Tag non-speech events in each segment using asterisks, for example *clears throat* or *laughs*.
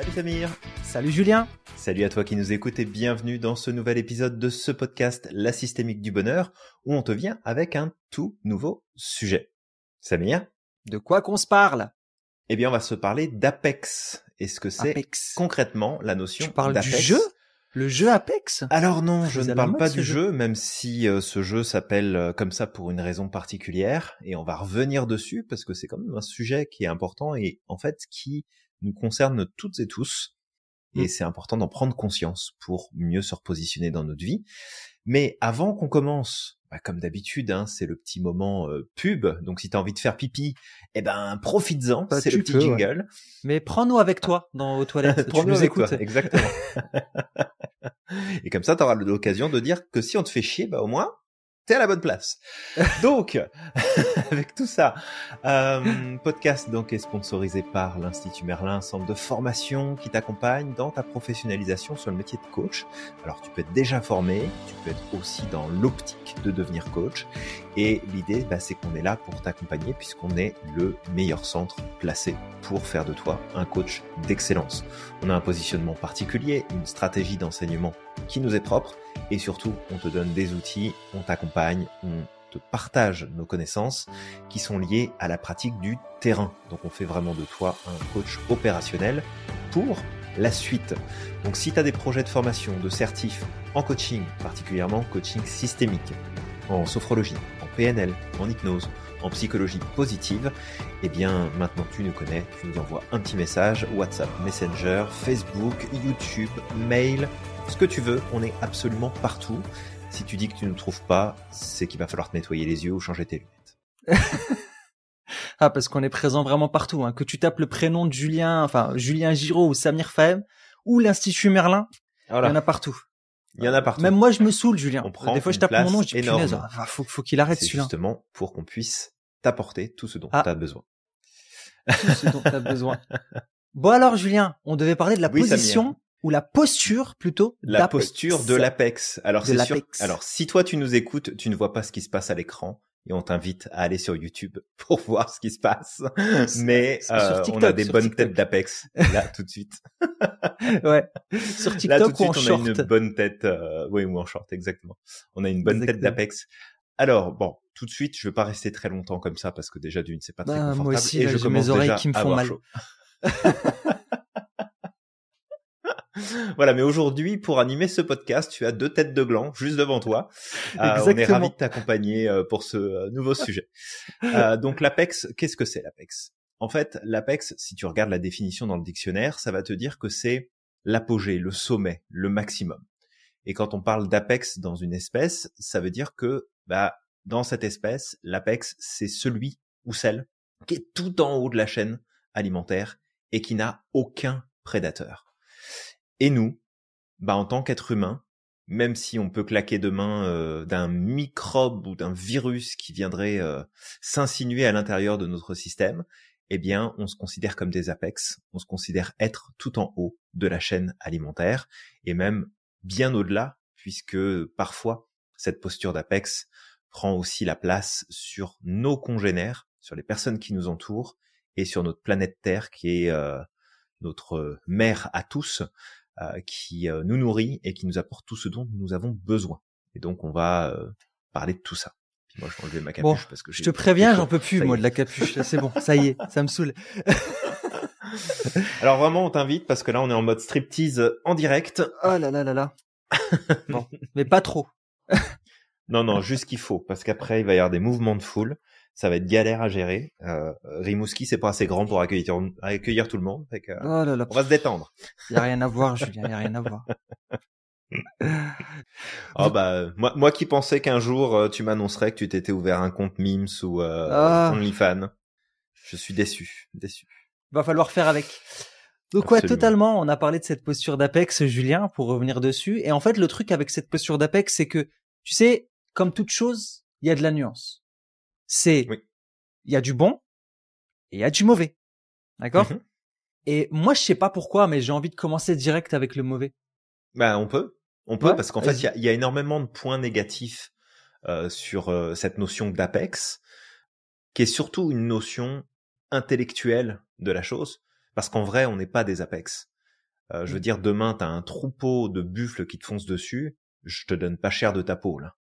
Salut Samir. Salut Julien. Salut à toi qui nous écoutes et bienvenue dans ce nouvel épisode de ce podcast La systémique du bonheur où on te vient avec un tout nouveau sujet. Samir? De quoi qu'on se parle? Eh bien, on va se parler d'Apex. Est-ce que c'est concrètement la notion Tu parles du jeu? Le jeu Apex? Alors non, je ne parle pas du jeu, même si euh, ce jeu s'appelle euh, comme ça pour une raison particulière, et on va revenir dessus parce que c'est quand même un sujet qui est important et en fait qui nous concerne toutes et tous, et mm. c'est important d'en prendre conscience pour mieux se repositionner dans notre vie. Mais avant qu'on commence bah, comme d'habitude, hein, c'est le petit moment euh, pub. Donc si tu as envie de faire pipi, eh ben profites-en, bah, c'est le petit jingle. Mais prends-nous avec toi dans aux toilettes. *laughs* tu nous écoutes. exactement. *laughs* Et comme ça, tu auras l'occasion de dire que si on te fait chier, bah au moins à la bonne place. *laughs* Donc, *laughs* avec tout ça, euh, podcast donc est sponsorisé par l'Institut Merlin, centre de formation qui t'accompagne dans ta professionnalisation sur le métier de coach. Alors, tu peux être déjà formé, tu peux être aussi dans l'optique de devenir coach. Et l'idée, bah, c'est qu'on est là pour t'accompagner puisqu'on est le meilleur centre placé pour faire de toi un coach d'excellence. On a un positionnement particulier, une stratégie d'enseignement qui nous est propre et surtout on te donne des outils, on t'accompagne, on te partage nos connaissances qui sont liées à la pratique du terrain. Donc on fait vraiment de toi un coach opérationnel pour la suite. Donc si tu as des projets de formation, de certif en coaching, particulièrement coaching systémique, en sophrologie, en PNL, en hypnose, en psychologie positive, eh bien maintenant tu nous connais, tu nous envoies un petit message, WhatsApp, Messenger, Facebook, YouTube, mail, ce que tu veux, on est absolument partout. Si tu dis que tu ne nous trouves pas, c'est qu'il va falloir te nettoyer les yeux ou changer tes lunettes. *laughs* ah, parce qu'on est présent vraiment partout. Hein. Que tu tapes le prénom de Julien, enfin Julien Giraud ou Samir Fahem ou l'Institut Merlin, il y en a partout. Il y en a partout. Même moi, je me saoule, Julien. Des fois, je tape mon nom, je dis punaise, ah, faut, faut qu'il arrête celui-là. justement pour qu'on puisse t'apporter tout ce dont ah. tu as besoin. Tout ce dont tu as besoin. *laughs* Bon alors, Julien, on devait parler de la position ou la posture plutôt la posture de l'apex. Alors c'est sûr alors si toi tu nous écoutes tu ne vois pas ce qui se passe à l'écran et on t'invite à aller sur YouTube *laughs* pour voir ce qui se passe. *laughs* Mais euh, on a des bonnes têtes d'apex. *laughs* Là tout de suite. Ouais. Sur TikTok là tout de suite on a une bonne tête euh, oui ou en short exactement. On a une bonne tête d'apex. Alors bon tout de suite je vais pas rester très longtemps comme ça parce que déjà d'une c'est pas très bah, confortable moi aussi, et je commence mes oreilles qui me font mal *laughs* voilà, mais aujourd'hui, pour animer ce podcast, tu as deux têtes de gland juste devant toi. Euh, on est ravis de t'accompagner euh, pour ce euh, nouveau *laughs* sujet. donc l'Apex, qu'est-ce que c'est l'Apex? En fait, l'Apex, si tu regardes la définition dans le dictionnaire, ça va te dire que c'est l'apogée, le sommet, le maximum. Et quand on parle d'Apex dans une espèce, ça veut dire que bah, dans cette espèce, l'Apex, c'est celui ou celle qui est tout en haut de la chaîne alimentaire et qui n'a aucun prédateur. Et nous, bah en tant qu'être humain, même si on peut claquer de main euh, d'un microbe ou d'un virus qui viendrait euh, s'insinuer à l'intérieur de notre système, eh bien, on se considère comme des apex, on se considère être tout en haut de la chaîne alimentaire, et même bien au-delà, puisque parfois, cette posture d'apex prend aussi la place sur nos congénères, sur les personnes qui nous entourent, et sur notre planète Terre, qui est euh, notre mère à tous, qui euh, nous nourrit et qui nous apporte tout ce dont nous avons besoin. Et donc on va euh, parler de tout ça. Puis moi je vais enlever ma capuche parce que je te préviens, j'en peux plus moi de la capuche. C'est bon, ça y est, *laughs* ça me saoule. Alors vraiment, on t'invite parce que là, on est en mode striptease en direct. Oh là là là là. *laughs* non, mais pas trop. non, non, juste qu'il faut, parce qu'après, il va y avoir des mouvements de foule ça va être galère à gérer. Euh, Rimouski, c'est pas assez grand pour accueillir, accueillir tout le monde. Fait que, oh là là, on va se détendre. Il y a rien à voir, Julien. Il y a rien à voir. *laughs* oh bah moi, moi qui pensais qu'un jour euh, tu m'annoncerais que tu t'étais ouvert un compte Mims ou euh, ah. OnlyFans, je suis déçu, déçu. Va falloir faire avec. Donc ouais, totalement. On a parlé de cette posture d'Apex, Julien, pour revenir dessus. Et en fait, le truc avec cette posture d'Apex, c'est que tu sais, comme toute chose, il y a de la nuance c'est il y a du bon et il y a du mauvais. D'accord? Mmh Et moi, je sais pas pourquoi, mais j'ai envie de commencer direct avec le mauvais. Ben, on peut. On peut, parce qu'en fait, il y a, y a, énormément de points négatifs euh, sur euh, cette notion d'apex, qui est surtout une notion intellectuelle de la chose, parce qu'en vrai, on n'est pas des apex. Euh, je veux dire, demain, t'as un troupeau de buffles qui te foncent dessus, je te donne pas cher de ta peau, là.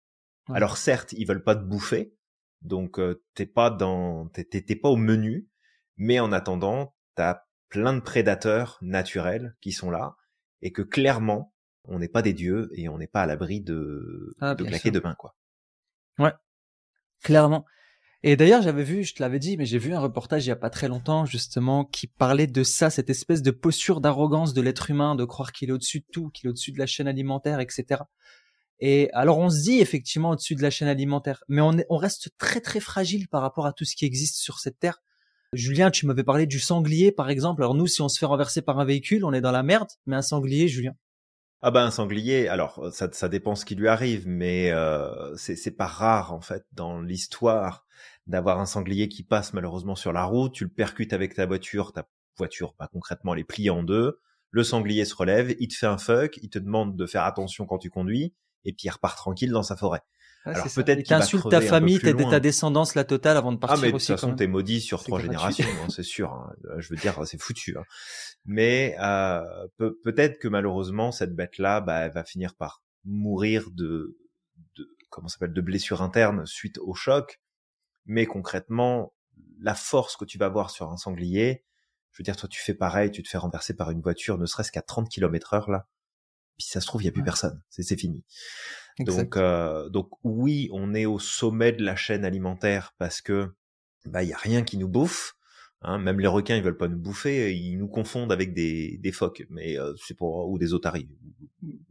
Alors certes, ils veulent pas te bouffer, donc euh, t'es pas dans, t'es pas au menu, mais en attendant, t'as plein de prédateurs naturels qui sont là, et que clairement, on n'est pas des dieux et on n'est pas à l'abri de, ah, de claquer demain, quoi. Ouais, clairement. Et d'ailleurs, j'avais vu, je te l'avais dit, mais j'ai vu un reportage il y a pas très longtemps, justement, qui parlait de ça, cette espèce de posture d'arrogance de l'être humain, de croire qu'il est au-dessus de tout, qu'il est au-dessus de la chaîne alimentaire, etc. Et alors, on se dit effectivement au-dessus de la chaîne alimentaire, mais on, est, on reste très très fragile par rapport à tout ce qui existe sur cette terre. Julien, tu m'avais parlé du sanglier, par exemple. Alors nous, si on se fait renverser par un véhicule, on est dans la merde, mais un sanglier, Julien? Ah ben un sanglier, alors ça, ça dépend ce qui lui arrive, mais euh, c'est pas rare en fait dans l'histoire d'avoir un sanglier qui passe malheureusement sur la route, tu le percutes avec ta voiture, ta voiture pas concrètement elle est en deux, le sanglier se relève, il te fait un fuck, il te demande de faire attention quand tu conduis, et puis il repart tranquille dans sa forêt. Alors peut-être qu'il insulte ta famille, ta descendance la totale avant de partir ah, mais de toute façon t'es maudit sur trois générations, hein, c'est sûr. Hein. Je veux dire, c'est foutu. Hein. Mais euh, peut-être que malheureusement cette bête-là, bah, elle va finir par mourir de, de comment s'appelle, de blessures internes suite au choc. Mais concrètement, la force que tu vas voir sur un sanglier, je veux dire, toi tu fais pareil, tu te fais renverser par une voiture, ne serait-ce qu'à 30 km heure là, puis ça se trouve il y a plus personne, c'est fini. Donc, euh, donc oui, on est au sommet de la chaîne alimentaire parce que bah il y a rien qui nous bouffe. Hein, même les requins, ils veulent pas nous bouffer, ils nous confondent avec des, des phoques, mais euh, c'est pour ou des otaries.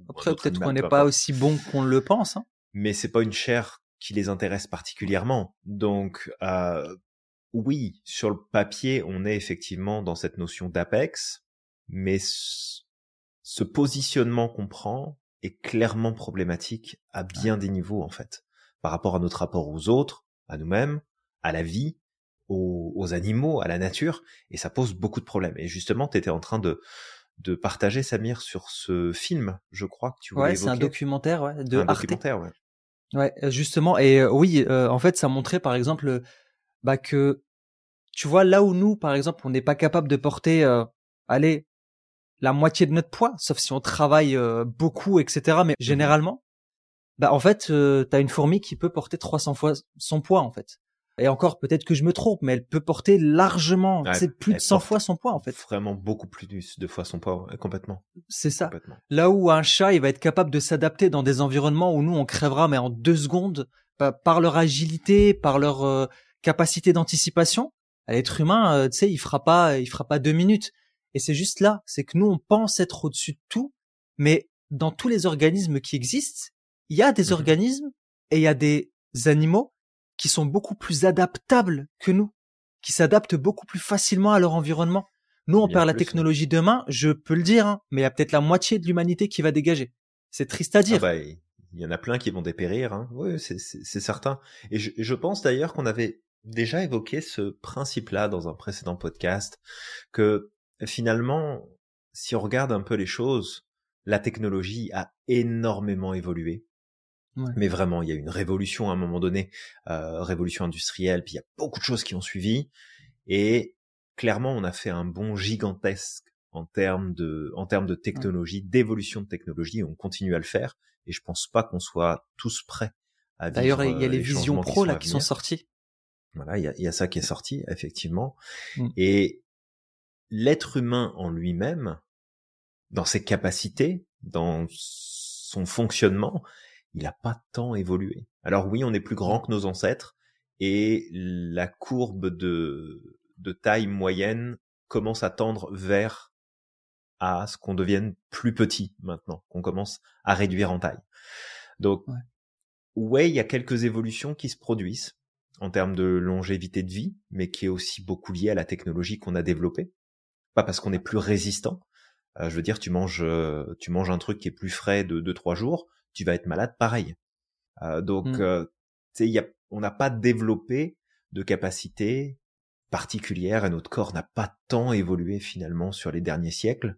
Après, peut-être qu'on n'est pas aussi bon qu'on le pense. Hein. Mais c'est pas une chair qui les intéresse particulièrement. Donc, euh, oui, sur le papier, on est effectivement dans cette notion d'apex, mais ce positionnement qu'on prend, est clairement problématique à bien des niveaux en fait, par rapport à notre rapport aux autres, à nous-mêmes, à la vie, aux, animaux, à la nature, et ça pose beaucoup de problèmes. Et justement, tu étais en train de de partager Samir sur ce film, je crois que tu voulais Ouais, c'est un documentaire ouais, de un Arte. documentaire, ouais. Ouais, euh, justement, et euh, oui, euh, en fait, ça montrait par exemple bah, que tu vois là où nous, par exemple, on n'est pas capable de porter, allez, la moitié de notre poids, sauf si on travaille euh, beaucoup, etc. Mais mhm. généralement, bah en fait, euh, t'as une fourmi qui peut porter 300 fois son poids en fait. Et encore, peut-être que je me trompe, mais elle peut porter largement, c'est plus de 100 fois son poids en fait. Vraiment beaucoup plus de fois son poids, complètement. C'est ça. Là où un chat, il va être capable de s'adapter dans des environnements où nous on crèvera, mais en deux secondes, bah, par leur agilité, par leur euh, capacité d'anticipation. L'être humain, euh, tu sais, il fera pas, il fera pas deux minutes. Et c'est juste là, c'est que nous, on pense être au-dessus de tout, mais dans tous les organismes qui existent, il y a des mmh organismes et il y a des animaux qui sont beaucoup plus adaptables que nous, qui s'adaptent beaucoup plus facilement à leur environnement. Nous, on perd la technologie demain, je peux le dire, hein, mais il y a peut-être la moitié de l'humanité qui va dégager. C'est triste à dire. Ah bah, il y en a plein qui vont dépérir, hein. oui, c'est certain. Et je, je pense d'ailleurs qu'on avait déjà évoqué ce principe-là dans un précédent podcast, que finalement, si on regarde un peu les choses, la technologie a énormément évolué. Mais vraiment, il y a eu une révolution à un moment donné, euh, révolution industrielle, puis il y a beaucoup de choses qui ont suivi. Et clairement, on a fait un bond gigantesque en termes de, en termes de technologie, d'évolution de technologie. Et on continue à le faire. Et je pense pas qu'on soit tous prêts à D'ailleurs, il y a les, visions pro là qui sont sorties. Voilà, il y a, y a, ça qui est sorti effectivement. Mm. Et l'être humain en lui-même, dans ses capacités, dans son fonctionnement, il n'a pas tant évolué. Alors oui, on est plus grand que nos ancêtres et la courbe de, de taille moyenne commence à tendre vers à ce qu'on devienne plus petit maintenant, qu'on commence à réduire en taille. Donc, ouais, il y a quelques évolutions qui se produisent en termes de longévité de vie, mais qui est aussi beaucoup lié à la technologie qu'on a développée pas parce qu'on est plus résistant. Euh, je veux dire, tu manges, euh, tu manges un truc qui est plus frais de 2-3 jours, tu vas être malade pareil. Euh, donc, tu sais, y a, on n'a pas développé de capacité particulière et notre corps n'a pas tant évolué finalement sur les derniers siècles,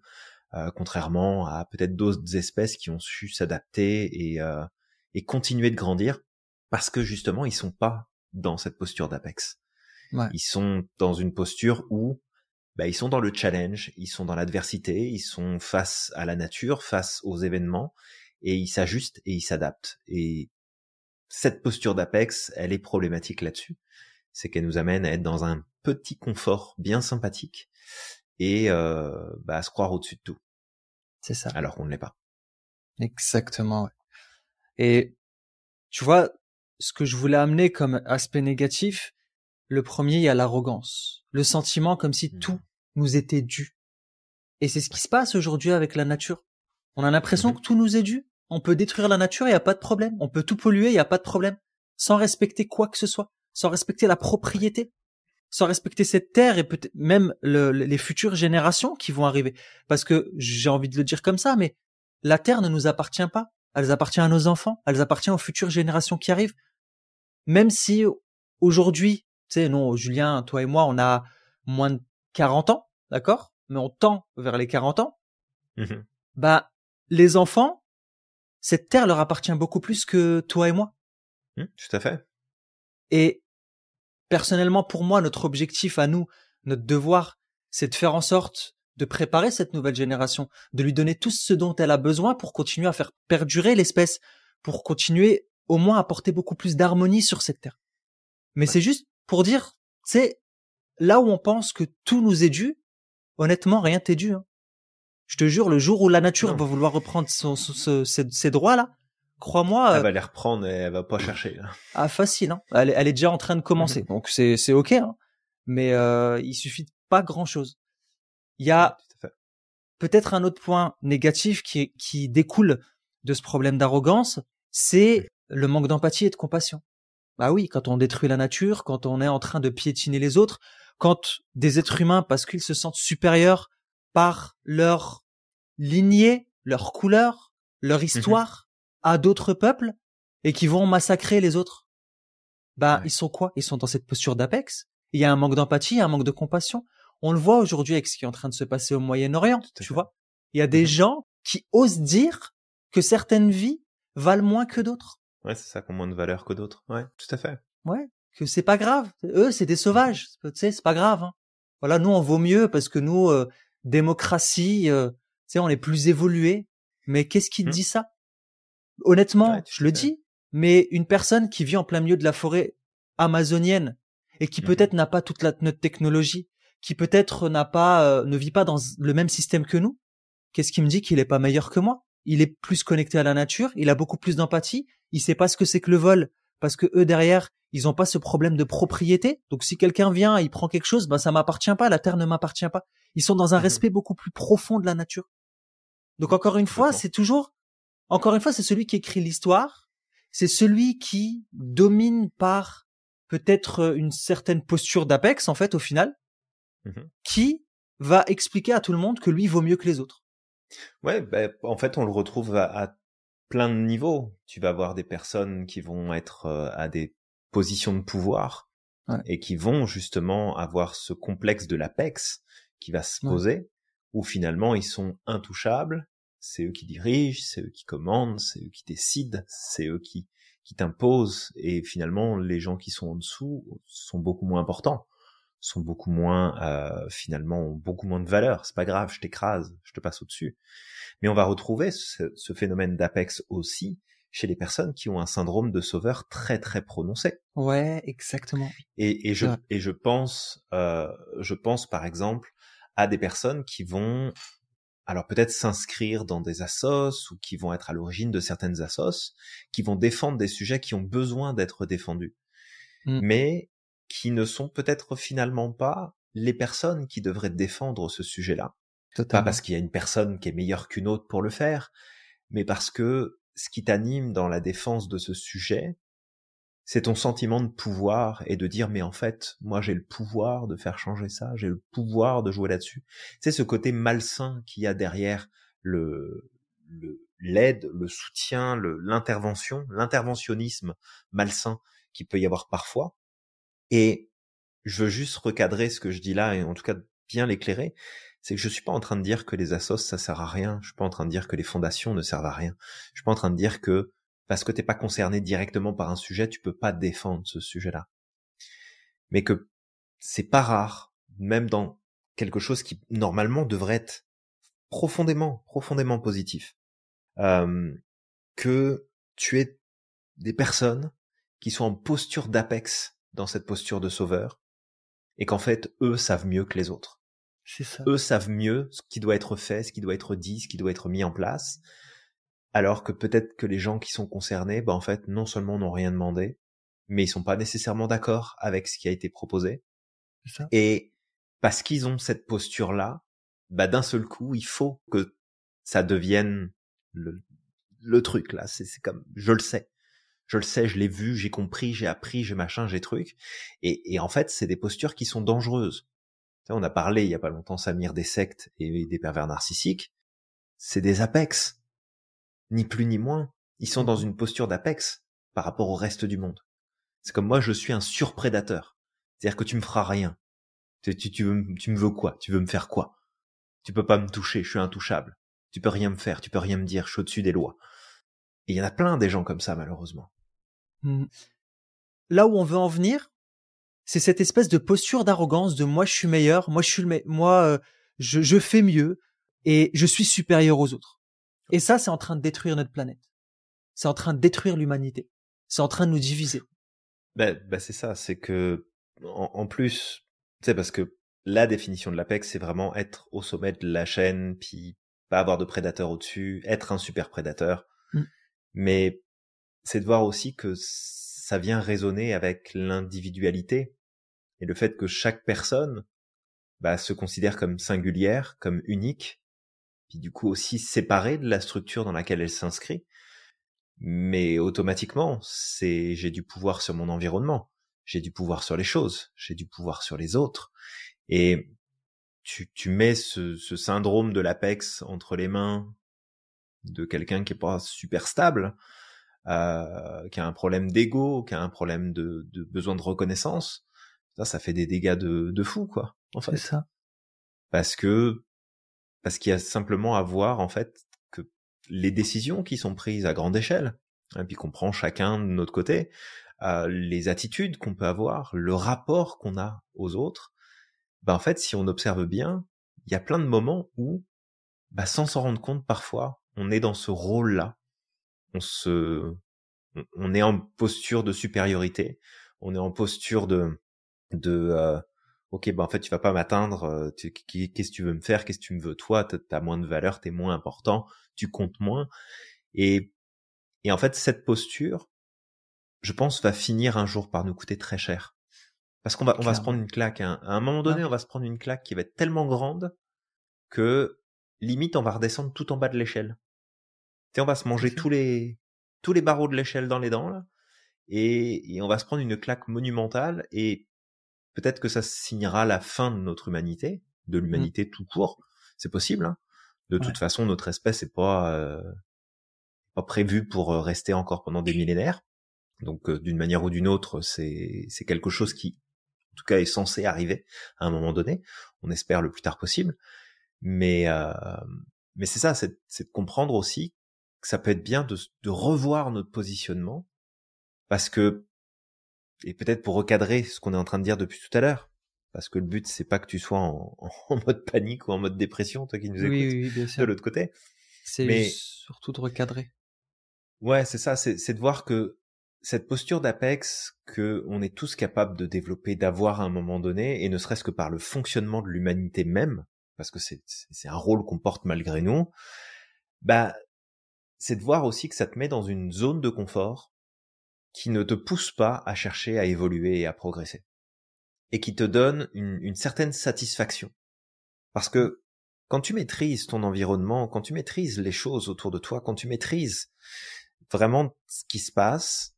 contrairement à peut-être d'autres espèces qui ont su s'adapter et, et continuer de grandir parce que justement ils sont pas dans cette posture d'apex. Ils sont dans une posture où bah, ils sont dans le challenge, ils sont dans l'adversité, ils sont face à la nature, face aux événements, et ils s'ajustent et ils s'adaptent. Et cette posture d'Apex, elle est problématique là-dessus. C'est qu'elle nous amène à être dans un petit confort bien sympathique et euh, bah, à se croire au-dessus de tout. C'est ça. Alors qu'on ne l'est pas. Exactement. Et tu vois, ce que je voulais amener comme aspect négatif, le premier, il y a l'arrogance, le sentiment comme si mmh. tout nous était dû. Et c'est ce qui se passe aujourd'hui avec la nature. On a l'impression mmh que tout nous est dû. On peut détruire la nature, il n'y a pas de problème. On peut tout polluer, il n'y a pas de problème. Sans respecter quoi que ce soit. Sans respecter la propriété. Sans respecter cette terre et peut-être même les futures générations qui vont arriver. Parce que j'ai envie de le dire comme ça, mais la terre ne nous appartient pas. Elle appartient à nos enfants. Elle appartient aux futures générations qui arrivent. Même si aujourd'hui, tu sais, non, Julien, toi et moi, on a moins de 40 ans, d'accord? Mais on tend vers les 40 ans. Mmh bah, les enfants, cette terre leur appartient beaucoup plus que toi et moi. Mmh, tout à fait. Et personnellement, pour moi, notre objectif à nous, notre devoir, c'est de faire en sorte de préparer cette nouvelle génération, de lui donner tout ce dont elle a besoin pour continuer à faire perdurer l'espèce, pour continuer au moins à apporter beaucoup plus d'harmonie sur cette terre. Mais c'est juste pour dire, c'est là où on pense que tout nous est dû, honnêtement, rien t'est dû. Hein. Je te jure, le jour où la nature va vouloir reprendre son, ses, droits-là, crois-moi... Elle va les reprendre et elle va pas chercher. Ah, facile. Hein. Elle, est déjà en train de commencer, mhm. donc c'est c'est ok. Hein. Mais euh, il suffit de pas grand-chose. Il y a peut-être un autre point négatif qui, qui découle de ce problème d'arrogance, c'est le manque d'empathie et de compassion. Bah oui, quand on détruit la nature, quand on est en train de piétiner les autres, quand des êtres humains, parce qu'ils se sentent supérieurs par leur lignée, leur couleur, leur mmh histoire à d'autres peuples, et qui vont massacrer les autres, bah ils sont quoi? Ils sont dans cette posture d'apex. Il y a un manque d'empathie, un manque de compassion. On le voit aujourd'hui avec ce qui est en train de se passer au Moyen-Orient, tu vois? Il y a des mmh gens qui osent dire que certaines vies valent moins que d'autres. Ouais, c'est ça, qu'on moins de valeur que d'autres. Ouais, tout à fait. Ouais, que c'est pas grave. Eux, c'est des sauvages. Tu sais, c'est pas grave. Hein. Voilà, nous, on vaut mieux parce que nous, euh, démocratie, euh, tu sais, on est plus évolué. Mais qu'est-ce qui mmh. dit ça? Honnêtement, je le dis. Mais une personne qui vit en plein milieu de la forêt amazonienne et qui mmh peut-être n'a pas toute la, notre technologie, qui peut-être n'a pas, euh, ne vit pas dans le même système que nous, qu'est-ce qui me dit qu'il est pas meilleur que moi? Il est plus connecté à la nature, il a beaucoup plus d'empathie, il sait pas ce que c'est que le vol parce que eux derrière, ils ont pas ce problème de propriété. Donc si quelqu'un vient, il prend quelque chose, ben ça m'appartient pas, la terre ne m'appartient pas. Ils sont dans un mmh respect beaucoup plus profond de la nature. Donc encore une fois, c'est toujours encore une fois, c'est celui qui écrit l'histoire, c'est celui qui domine par peut-être une certaine posture d'apex en fait au final, mmh qui va expliquer à tout le monde que lui vaut mieux que les autres. Ouais, ben, en fait, on le retrouve à plein de niveaux. Tu vas avoir des personnes qui vont être euh, à des positions de pouvoir et qui vont justement avoir ce complexe de l'apex qui va se poser, où finalement ils sont intouchables, c'est eux qui dirigent, c'est eux qui commandent, c'est eux qui décident, c'est eux qui, qui t'imposent, et finalement les gens qui sont en dessous sont beaucoup moins importants, sont beaucoup moins, euh, finalement, ont beaucoup moins de valeur. C'est pas grave, je t'écrase, je te passe au-dessus. Mais on va retrouver ce, phénomène d'apex aussi chez les personnes qui ont un syndrome de sauveur très très prononcé. Ouais, exactement. Et, je et je pense euh, je pense par exemple à des personnes qui vont alors peut-être s'inscrire dans des assos ou qui vont être à l'origine de certaines assos, qui vont défendre des sujets qui ont besoin d'être défendus, mmh. mais qui ne sont peut-être finalement pas les personnes qui devraient défendre ce sujet-là. Pas parce qu'il y a une personne qui est meilleure qu'une autre pour le faire, mais parce que ce qui t'anime dans la défense de ce sujet, c'est ton sentiment de pouvoir et de dire mais en fait moi j'ai le pouvoir de faire changer ça, j'ai le pouvoir de jouer là-dessus. C'est ce côté malsain qu'il y a derrière le l'aide, le, soutien, l'intervention, l'interventionnisme malsain qui peut y avoir parfois. Et je veux juste recadrer ce que je dis là et en tout cas bien l'éclairer c'est que je suis pas en train de dire que les assos ça sert à rien. Je suis pas en train de dire que les fondations ne servent à rien. Je suis pas en train de dire que parce que t'es pas concerné directement par un sujet, tu peux pas défendre ce sujet-là. Mais que c'est pas rare, même dans quelque chose qui normalement devrait être profondément, profondément positif. Que tu aies des personnes qui sont en posture d'apex dans cette posture de sauveur, et qu'en fait, eux savent mieux que les autres. C'est ça. Eux savent mieux ce qui doit être fait, ce qui doit être dit, ce qui doit être mis en place, alors que peut-être que les gens qui sont concernés, bah en fait, non seulement n'ont rien demandé, mais ils sont pas nécessairement d'accord avec ce qui a été proposé. Ça. Et parce qu'ils ont cette posture-là, bah d'un seul coup, il faut que ça devienne le, le truc là. C'est comme, je le sais, je le sais, je l'ai vu, j'ai compris, j'ai appris, j'ai machin, j'ai truc. Et, et en fait, c'est des postures qui sont dangereuses. On a parlé il y a pas longtemps, Samir, des sectes et des pervers narcissiques. C'est des apex, ni plus ni moins. Ils sont dans une posture d'apex par rapport au reste du monde. C'est comme moi, je suis un surprédateur. C'est-à-dire que tu me feras rien. Tu, veux, me veux quoi? Tu veux me faire quoi? Tu peux pas me toucher, je suis intouchable. Tu peux rien me faire, tu peux rien me dire, je suis au-dessus des lois. Et il y en a plein des gens comme ça, malheureusement. Mmh. Là où on veut en venir, c'est cette espèce de posture d'arrogance de moi je suis meilleur, moi je suis le moi euh, je, je fais mieux et je suis supérieur aux autres. Et ça, c'est en train de détruire notre planète. C'est en train de détruire l'humanité. C'est en train de nous diviser. Ben, ben c'est ça, c'est que en, en plus, tu sais, parce que la définition de l'APEX, c'est vraiment être au sommet de la chaîne, puis pas avoir de prédateur au-dessus, être un super prédateur. Mm. Mais c'est de voir aussi que ça vient résonner avec l'individualité et le fait que chaque personne bah, se considère comme singulière, comme unique, puis du coup aussi séparée de la structure dans laquelle elle s'inscrit. Mais automatiquement, c'est j'ai du pouvoir sur mon environnement, j'ai du pouvoir sur les choses, j'ai du pouvoir sur les autres. Et tu, tu mets ce, ce syndrome de l'apex entre les mains de quelqu'un qui est pas super stable, euh, qui a un problème d'ego, qui a un problème de, de, besoin de reconnaissance, ça, ça fait des dégâts de, de fou, quoi. En fait. C'est ça. Parce que parce qu'il y a simplement à voir en fait que les décisions qui sont prises à grande échelle, et hein, puis qu'on prend chacun de notre côté, euh, les attitudes qu'on peut avoir, le rapport qu'on a aux autres, bah en fait, si on observe bien, il y a plein de moments où, bah, sans s'en rendre compte parfois, on est dans ce rôle-là, on se, on est en posture de supériorité, on est en posture de, de, euh, ok, bah en fait tu vas pas m'atteindre, euh, qu'est-ce que tu veux me faire, qu'est-ce que tu me veux toi, t'as moins de valeur, t'es moins important, tu comptes moins, et et en fait cette posture, je pense, va finir un jour par nous coûter très cher. Parce qu'on va, on va se prendre une claque. Hein. À un moment donné, on va se prendre une claque qui va être tellement grande que limite on va redescendre tout en bas de l'échelle. Tu on va se manger tous les tous les barreaux de l'échelle dans les dents là, et, et on va se prendre une claque monumentale et peut-être que ça signera la fin de notre humanité, de mmh. l'humanité tout court. C'est possible. Hein. De toute façon, notre espèce est pas euh, pas prévue pour euh, rester encore pendant des millénaires. Donc, euh, d'une manière ou d'une autre, c'est c'est quelque chose qui, en tout cas, est censé arriver à un moment donné. On espère le plus tard possible. Mais mais c'est ça, c'est de comprendre aussi que ça peut être bien de, de revoir notre positionnement parce que et peut-être pour recadrer ce qu'on est en train de dire depuis tout à l'heure, parce que le but c'est pas que tu sois en, *laughs* en, mode panique ou en mode dépression, toi qui nous écoutes oui, oui, de l'autre côté. C'est Mais... surtout de recadrer. Ouais, c'est ça, c'est de voir que cette posture d'apex que on est tous capables de développer, d'avoir à un moment donné, et ne serait-ce que par le fonctionnement de l'humanité même, parce que c'est un rôle qu'on porte malgré nous, bah c'est de voir aussi que ça te met dans une zone de confort qui ne te pousse pas à chercher à évoluer et à progresser. Et qui te donne une, certaine satisfaction. Parce que quand tu maîtrises ton environnement, quand tu maîtrises les choses autour de toi, quand tu maîtrises vraiment ce qui se passe,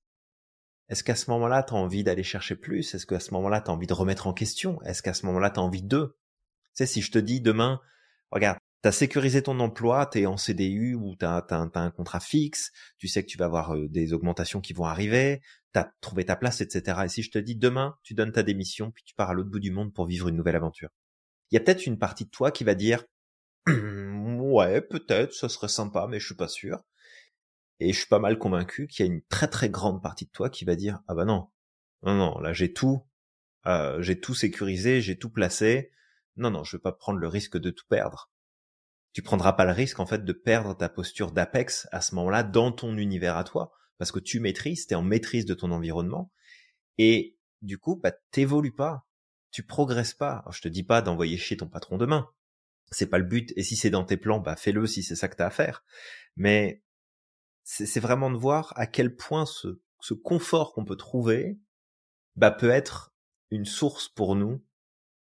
est-ce qu'à ce moment-là, tu as envie d'aller chercher plus? Est-ce qu'à ce moment-là, tu as envie de remettre en question? Est-ce qu'à ce moment-là, tu as envie de? Tu sais, si je te dis demain, regarde, t'as sécurisé ton emploi, t'es en CDU ou t'as as, un contrat fixe, tu sais que tu vas avoir euh, des augmentations qui vont arriver, t'as trouvé ta place, etc. Et si je te dis demain, tu donnes ta démission, puis tu pars à l'autre bout du monde pour vivre une nouvelle aventure, il y a peut-être une partie de toi qui va dire *clears throat* ouais, peut-être, ce serait sympa, mais je suis pas sûr. Et je suis pas mal convaincu qu'il y a une très très grande partie de toi qui va dire ah bah non, non non, là j'ai tout, euh, j'ai tout sécurisé, j'ai tout placé, non, non, je veux pas prendre le risque de tout perdre. Tu prendras pas le risque, en fait, de perdre ta posture d'apex à ce moment-là dans ton univers à toi, parce que tu maîtrises, tu es en maîtrise de ton environnement, et du coup, bah, t'évolues pas, tu progresses pas. Je te dis pas d'envoyer chier ton patron demain, c'est pas le but. Et si c'est dans tes plans, bah fais-le si c'est ça que t'as à faire. Mais c'est vraiment de voir à quel point ce, ce confort qu'on peut trouver, bah peut être une source pour nous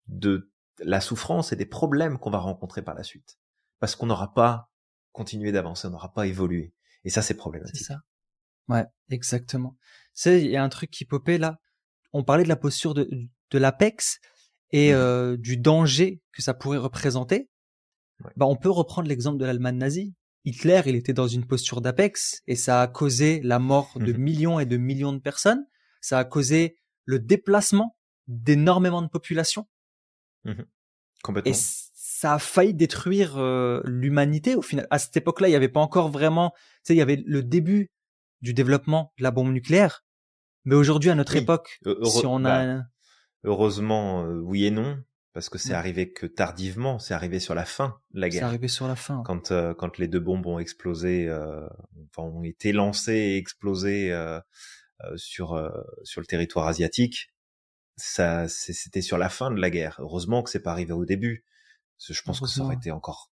de la souffrance et des problèmes qu'on va rencontrer par la suite. Parce qu'on n'aura pas continué d'avancer, on n'aura pas évolué. Et ça, c'est problématique. C'est ça. Ouais, exactement. C'est, il y a un truc qui popait là. On parlait de la posture de, de l'apex et mmh. euh, du danger que ça pourrait représenter. Bah, on peut reprendre l'exemple de l'Allemagne nazie. Hitler, il était dans une posture d'apex et ça a causé la mort de mmh millions et de millions de personnes. Ça a causé le déplacement d'énormément de populations. Mmh Complètement. Et ça a failli détruire euh, l'humanité au final. À cette époque-là, il n'y avait pas encore vraiment, tu sais, il y avait le début du développement de la bombe nucléaire. Mais aujourd'hui, à notre époque, si on a... Bah, heureusement, euh, oui et non, parce que c'est arrivé que tardivement, c'est arrivé sur la fin de la guerre. C'est arrivé sur la fin. Quand, euh, quand les deux bombes ont explosé, enfin, ont été lancées et explosées sur, sur le territoire asiatique, ça, c'était sur la fin de la guerre. Heureusement que c'est pas arrivé au début. Je pense que ça aurait été encore.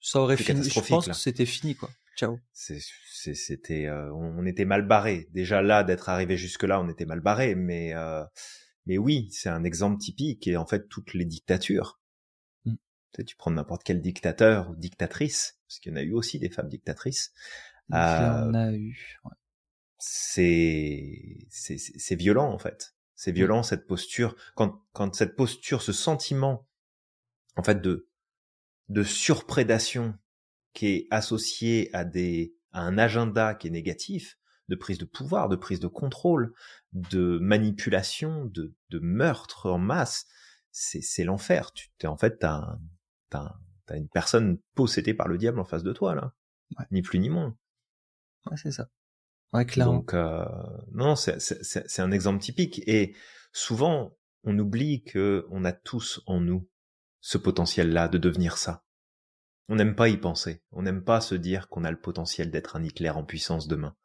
Ça aurait fini. Je pense que c'était fini, quoi. Ciao. C'était, euh, on était mal barré. Déjà là, d'être arrivé jusque là, on était mal barré. Mais, euh, mais oui, c'est un exemple typique. Et en fait, toutes les dictatures. Mm. Tu, prends n'importe quel dictateur ou dictatrice, parce qu'il y en a eu aussi des femmes dictatrices. Il y en a eu. Ouais. C'est, c'est violent en fait. C'est mmh. violent cette posture. Quand, quand cette posture, ce sentiment, en fait, de, de surprédation qui est associé à des, à un agenda qui est négatif, de prise de pouvoir, de prise de contrôle, de manipulation, de, de meurtre en masse, c'est, c'est l'enfer. Tu t'es, en fait, t'as, t'as, t'as une personne possédée par le diable en face de toi, là. Ni plus ni moins. Ouais, c'est ça. Donc, euh, non, c'est un exemple typique. Et souvent, on oublie que on a tous en nous ce potentiel-là de devenir ça. On n'aime pas y penser. On n'aime pas se dire qu'on a le potentiel d'être un Hitler en puissance demain.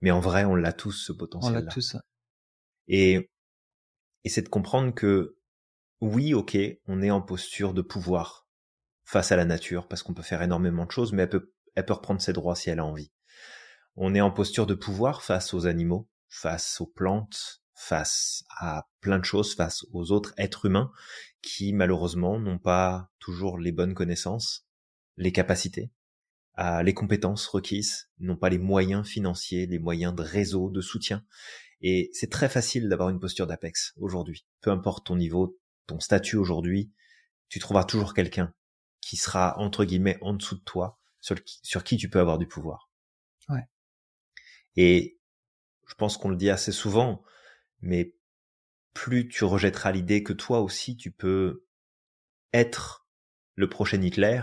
Mais en vrai, on l'a tous, ce potentiel-là. On l'a tous. Et, et c'est de comprendre que, oui, ok, on est en posture de pouvoir face à la nature, parce qu'on peut faire énormément de choses, mais elle peut, elle peut reprendre ses droits si elle a envie. On est en posture de pouvoir face aux animaux, face aux plantes, face à plein de choses, face aux autres êtres humains qui malheureusement n'ont pas toujours les bonnes connaissances, les capacités, les compétences requises, n'ont pas les moyens financiers, les moyens de réseau, de soutien. Et c'est très facile d'avoir une posture d'apex aujourd'hui. Peu importe ton niveau, ton statut aujourd'hui, tu trouveras toujours quelqu'un qui sera entre guillemets en dessous de toi, sur, sur qui tu peux avoir du pouvoir. Ouais. Et je pense qu'on le dit assez souvent, mais plus tu rejetteras l'idée que toi aussi tu peux être le prochain Hitler,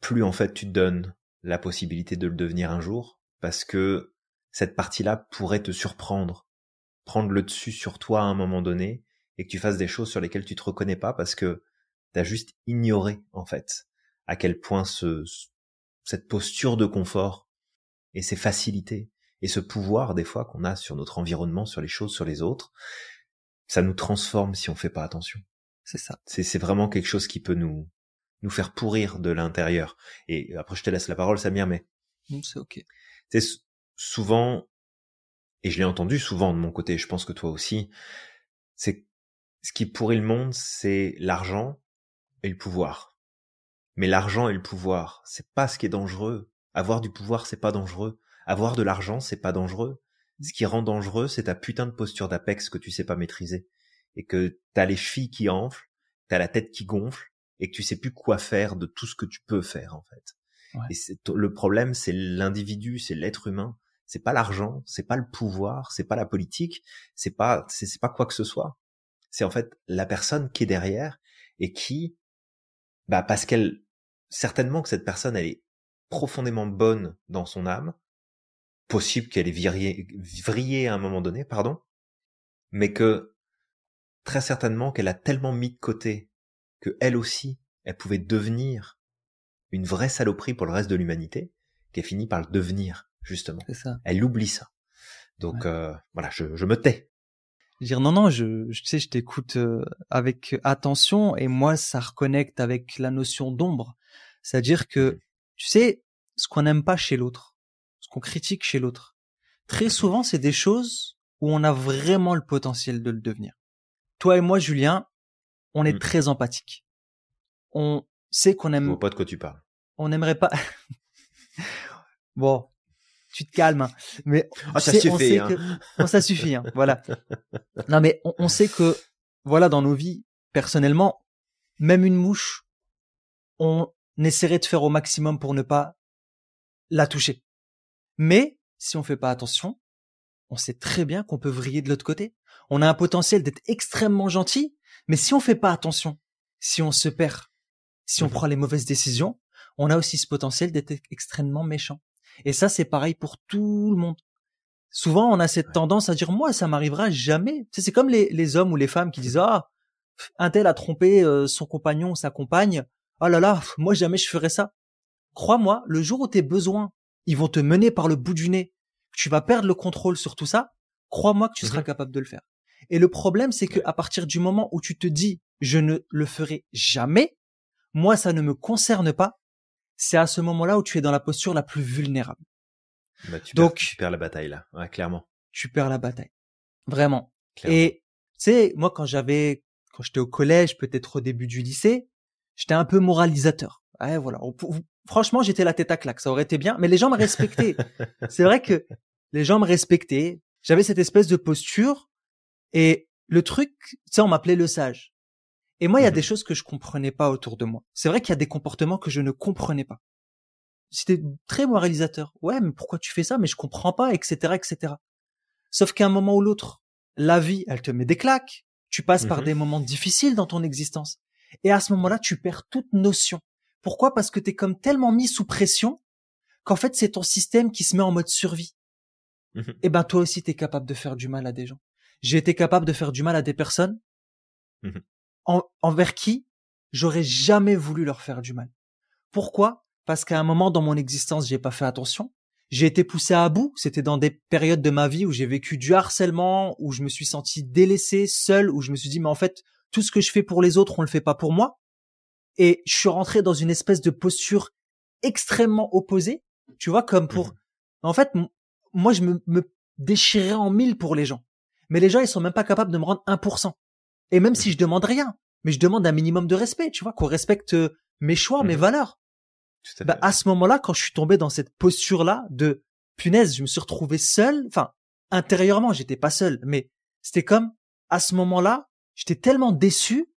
plus en fait tu te donnes la possibilité de le devenir un jour, parce que cette partie-là pourrait te surprendre, prendre le dessus sur toi à un moment donné, et que tu fasses des choses sur lesquelles tu te reconnais pas parce que t'as juste ignoré en fait à quel point ce, cette posture de confort et ces facilités et ce pouvoir des fois qu'on a sur notre environnement, sur les choses, sur les autres, ça nous transforme si on fait pas attention. C'est ça. C'est vraiment quelque chose qui peut nous nous faire pourrir de l'intérieur. Et après, je te laisse la parole, Samir, mais c'est ok. C'est souvent, et je l'ai entendu souvent de mon côté, je pense que toi aussi, c'est ce qui pourrit le monde, c'est l'argent et le pouvoir. Mais l'argent et le pouvoir, c'est pas ce qui est dangereux. Avoir du pouvoir, c'est pas dangereux. Avoir de l'argent, c'est pas dangereux. Ce qui rend dangereux, c'est ta putain de posture d'apex que tu sais pas maîtriser. Et que t'as les chevilles qui enflent, t'as la tête qui gonfle, et que tu sais plus quoi faire de tout ce que tu peux faire, en fait. Et le problème, c'est l'individu, c'est l'être humain. C'est pas l'argent, c'est pas le pouvoir, c'est pas la politique, c'est pas, c'est pas quoi que ce soit. C'est en fait la personne qui est derrière et qui, bah, parce qu'elle, certainement que cette personne, elle est profondément bonne dans son âme, possible qu'elle ait vrillé à un moment donné, pardon, mais que très certainement qu'elle a tellement mis de côté que elle aussi, elle pouvait devenir une vraie saloperie pour le reste de l'humanité, qu'elle finit par le devenir justement. Ça. Elle oublie ça. Donc euh, voilà, je, je me tais dire non non je, je sais je t'écoute euh, avec attention et moi ça reconnecte avec la notion d'ombre c'est-à-dire que tu sais ce qu'on n'aime pas chez l'autre ce qu'on critique chez l'autre très souvent c'est des choses où on a vraiment le potentiel de le devenir toi et moi Julien on est mmh. très empathique on sait qu'on aime je vois pas de quoi tu parles on n'aimerait pas *laughs* bon tu te calmes. Hein. Mais ah, ça suffit. Hein. ça suffit. Hein. Voilà. Non, mais on, sait que, voilà, dans nos vies, personnellement, même une mouche, on essaierait de faire au maximum pour ne pas la toucher. Mais si on fait pas attention, on sait très bien qu'on peut vriller de l'autre côté. On a un potentiel d'être extrêmement gentil, mais si on fait pas attention, si on se perd, si on mmh prend les mauvaises décisions, on a aussi ce potentiel d'être extrêmement méchant. Et ça, c'est pareil pour tout le monde. Souvent, on a cette tendance à dire, moi, ça m'arrivera jamais. c'est comme les, les, hommes ou les femmes qui disent, ah, un tel a trompé euh, son compagnon ou sa compagne. Oh là là, moi, jamais je ferais ça. Crois-moi, le jour où tes besoins, ils vont te mener par le bout du nez, tu vas perdre le contrôle sur tout ça, crois-moi que tu seras mhm. capable de le faire. Et le problème, c'est que à partir du moment où tu te dis, je ne le ferai jamais, moi, ça ne me concerne pas, c'est à ce moment-là où tu es dans la posture la plus vulnérable. Bah, tu Donc, perds, tu perds la bataille là, ouais, clairement. Tu perds la bataille, vraiment. Et tu sais, moi quand j'avais, quand j'étais au collège, peut-être au début du lycée, j'étais un peu moralisateur. Ouais, voilà. Franchement, j'étais la tête à claque, ça aurait été bien, mais les gens me respectaient. c'est vrai que les gens me respectaient. J'avais cette espèce de posture et le truc, tu sais, on m'appelait le sage. Et moi, il y a mmh des choses que je comprenais pas autour de moi. C'est vrai qu'il y a des comportements que je ne comprenais pas. C'était très moralisateur. Ouais, mais pourquoi tu fais ça? Mais je comprends pas, etc., etc. Sauf qu'à un moment ou l'autre, la vie, elle te met des claques. Tu passes par mmh des moments difficiles dans ton existence. Et à ce moment-là, tu perds toute notion. Pourquoi? Parce que tu es comme tellement mis sous pression qu'en fait, c'est ton système qui se met en mode survie. Mmh Et eh ben, toi aussi, tu es capable de faire du mal à des gens. J'ai été capable de faire du mal à des personnes envers qui j'aurais jamais voulu leur faire du mal. Pourquoi? Parce qu'à un moment dans mon existence, j'ai pas fait attention. J'ai été poussé à bout. C'était dans des périodes de ma vie où j'ai vécu du harcèlement, où je me suis senti délaissé, seul, où je me suis dit mais en fait tout ce que je fais pour les autres, on le fait pas pour moi. Et je suis rentré dans une espèce de posture extrêmement opposée. Tu vois, comme pour. Mmh en fait, moi, je me, me déchirais en mille pour les gens. Mais les gens, ils sont même pas capables de me rendre 1%. Et même si je demande rien, mais je demande un minimum de respect, tu vois, qu'on respecte euh, mes choix, mes mhm. valeurs. À, bah, à ce moment-là, quand je suis tombé dans cette posture-là de punaise, je me suis retrouvé seul. Enfin, intérieurement, j'étais pas seul, mais c'était comme à ce moment-là, j'étais tellement déçu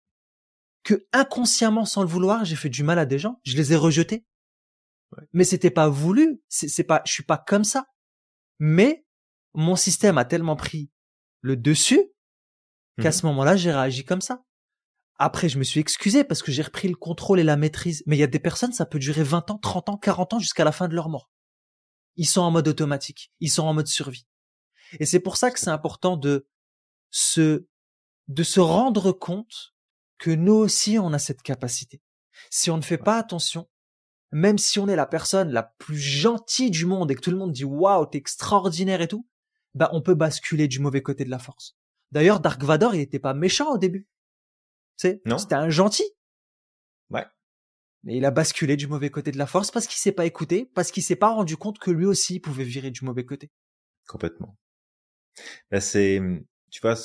que inconsciemment, sans le vouloir, j'ai fait du mal à des gens. Je les ai rejetés. Mais c'était pas voulu. C'est pas, je suis pas comme ça. Mais mon système a tellement pris le dessus qu'à mmh ce moment-là, j'ai réagi comme ça. Après, je me suis excusé parce que j'ai repris le contrôle et la maîtrise. Mais il y a des personnes, ça peut durer 20 ans, 30 ans, 40 ans jusqu'à la fin de leur mort. Ils sont en mode automatique. Ils sont en mode survie. Et c'est pour ça que c'est important de se, de se rendre compte que nous aussi, on a cette capacité. Si on ne fait pas attention, même si on est la personne la plus gentille du monde et que tout le monde dit waouh, t'es extraordinaire et tout, bah, on peut basculer du mauvais côté de la force. D'ailleurs, Dark Vador, il était pas méchant au début. C'est, c'était un gentil. Ouais. Mais il a basculé du mauvais côté de la force parce qu'il s'est pas écouté, parce qu'il s'est pas rendu compte que lui aussi pouvait virer du mauvais côté. Complètement. Là, c'est, tu vois,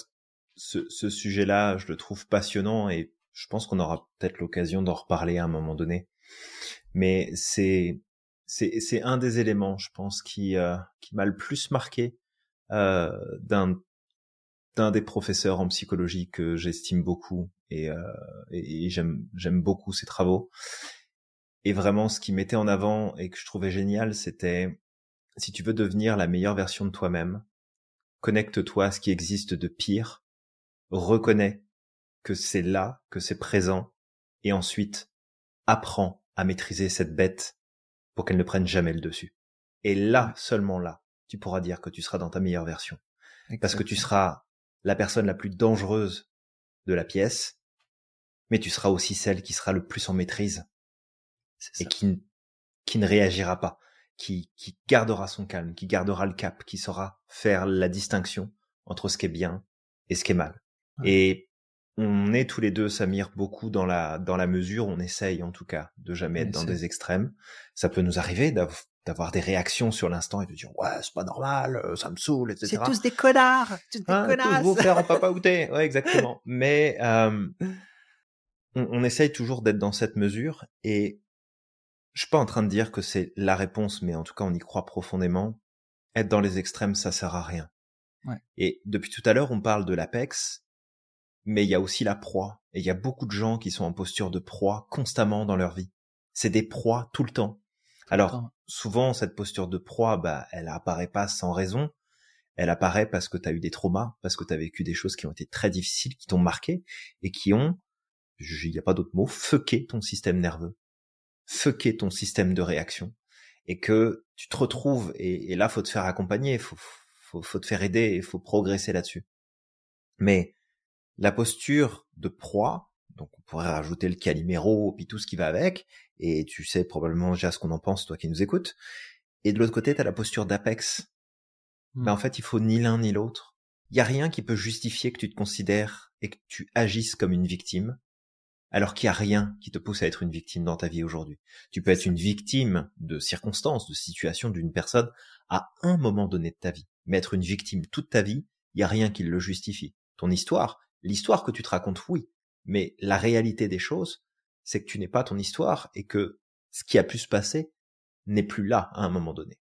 ce, ce sujet-là, je le trouve passionnant et je pense qu'on aura peut-être l'occasion d'en reparler à un moment donné. Mais c'est, c'est, un des éléments, je pense, qui, euh, qui m'a le plus marqué euh, d'un d'un des professeurs en psychologie que j'estime beaucoup et, euh, et j'aime j'aime beaucoup ses travaux. Et vraiment, ce qui mettait en avant et que je trouvais génial, c'était si tu veux devenir la meilleure version de toi-même, connecte-toi à ce qui existe de pire, reconnais que c'est là, que c'est présent, et ensuite apprends à maîtriser cette bête pour qu'elle ne prenne jamais le dessus. Et là, seulement là, tu pourras dire que tu seras dans ta meilleure version. Parce que tu seras la personne la plus dangereuse de la pièce, mais tu seras aussi celle qui sera le plus en maîtrise et qui, qui ne réagira pas, qui, qui gardera son calme, qui gardera le cap, qui saura faire la distinction entre ce qui est bien et ce qui est mal. Et on est tous les deux, Samir, beaucoup dans la dans la mesure, on essaye en tout cas de jamais être dans des extrêmes. Ça peut nous arriver d'avoir des réactions sur l'instant et de dire ouais c'est pas normal, euh, ça me saoule, etc. C'est tous des connards, tous des hein, connards. vous faire en papa outé, *laughs* ouais exactement. Mais euh, on, on, essaye toujours d'être dans cette mesure et je suis pas en train de dire que c'est la réponse, mais en tout cas on y croit profondément. Être dans les extrêmes, ça sert à rien. Ouais. Et depuis tout à l'heure, on parle de l'apex mais il y a aussi la proie. Et il y a beaucoup de gens qui sont en posture de proie constamment dans leur vie. C'est des proies tout le temps. Alors, souvent, cette posture de proie, bah, elle apparaît pas sans raison. Elle apparaît parce que tu as eu des traumas, parce que tu as vécu des choses qui ont été très difficiles, qui t'ont marqué, et qui ont, il n'y a pas d'autre mot, fucké ton système nerveux, fucké ton système de réaction, et que tu te retrouves, et, et là, faut te faire accompagner, faut, faut, faut te faire aider, il faut progresser là-dessus. Mais la posture de proie, donc on pourrait rajouter le caliméro, puis tout ce qui va avec, et tu sais probablement déjà ce qu'on en pense, toi qui nous écoutes. Et de l'autre côté, tu as la posture d'apex. Mais ben, en fait, il faut ni l'un ni l'autre. Il y a rien qui peut justifier que tu te considères et que tu agisses comme une victime, alors qu'il y a rien qui te pousse à être une victime dans ta vie aujourd'hui. Tu peux être une victime de circonstances, de situations d'une personne à un moment donné de ta vie. Mais être une victime toute ta vie, il y a rien qui le justifie. Ton histoire, L'histoire que tu te racontes, oui, mais la réalité des choses, c'est que tu n'es pas ton histoire et que ce qui a pu se passer n'est plus là à un moment donné.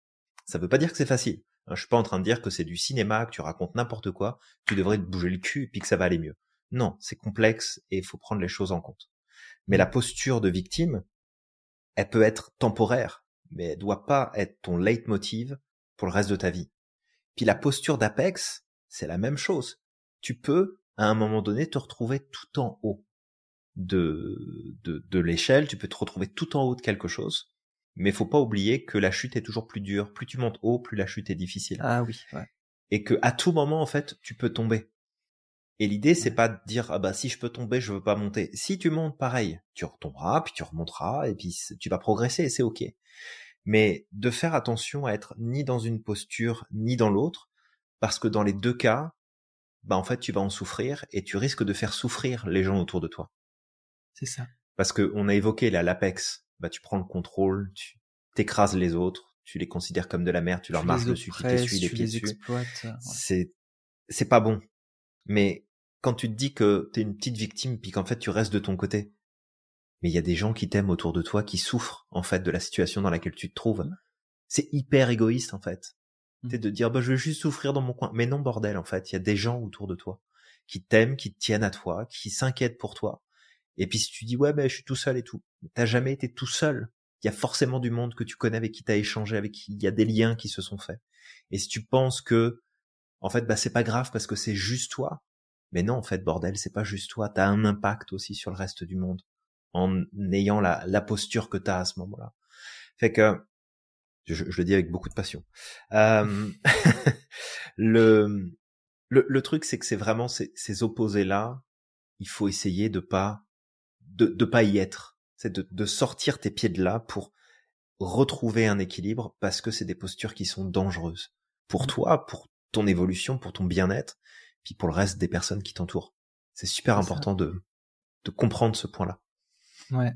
Ça veut pas dire que c'est facile. Hein, je suis pas en train de dire que c'est du cinéma, que tu racontes n'importe quoi, tu devrais te bouger le cul et puis que ça va aller mieux. Non, c'est complexe et il faut prendre les choses en compte. Mais la posture de victime, elle peut être temporaire, mais elle doit pas être ton leitmotiv pour le reste de ta vie. Puis la posture d'apex, c'est la même chose. Tu peux à un moment donné te retrouver tout en haut de, de, de l'échelle, tu peux te retrouver tout en haut de quelque chose, mais faut pas oublier que la chute est toujours plus dure. Plus tu montes haut, plus la chute est difficile. Ah oui. Ouais. Et que à tout moment, en fait, tu peux tomber. Et l'idée, c'est pas de dire ah bah si je peux tomber, je veux pas monter. Si tu montes, pareil, tu retomberas, puis tu remonteras, et puis tu vas progresser, et c'est ok. Mais de faire attention à être ni dans une posture ni dans l'autre, parce que dans les deux cas, bah en fait tu vas en souffrir et tu risques de faire souffrir les gens autour de toi. C'est ça. Parce que on a évoqué là l'apex, bah tu prends le contrôle, tu t'écrases les autres, tu les considères comme de la merde, tu, leur marches dessus, tu t'essuies les pieds dessus. C'est c'est pas bon. Mais quand tu te dis que t'es une petite victime puis qu'en fait tu restes de ton côté, mais il y a des gens qui t'aiment autour de toi qui souffrent en fait de la situation dans laquelle tu te trouves. C'est hyper égoïste en fait. C'est de dire, bah, je vais juste souffrir dans mon coin. Mais non, bordel, en fait, il y a des gens autour de toi qui t'aiment, qui tiennent à toi, qui s'inquiètent pour toi. Et puis si tu dis, ouais, ben, je suis tout seul et tout. T'as jamais été tout seul. Il y a forcément du monde que tu connais avec qui t'as échangé, avec qui il y a des liens qui se sont faits. Et si tu penses que, en fait, bah, c'est pas grave parce que c'est juste toi. Mais non, en fait, bordel, c'est pas juste toi. T'as un impact aussi sur le reste du monde en ayant la, la posture que t'as à ce moment-là. Fait que, je, le dis avec beaucoup de passion. Euh, *laughs* le, le, le truc, c'est que c'est vraiment ces, ces opposés-là. Il faut essayer de pas de, de pas y être. C'est de, de sortir tes pieds de là pour retrouver un équilibre parce que c'est des postures qui sont dangereuses pour mmh. toi, pour ton évolution, pour ton bien-être, puis pour le reste des personnes qui t'entourent. C'est super important de, de comprendre ce point-là. Ouais.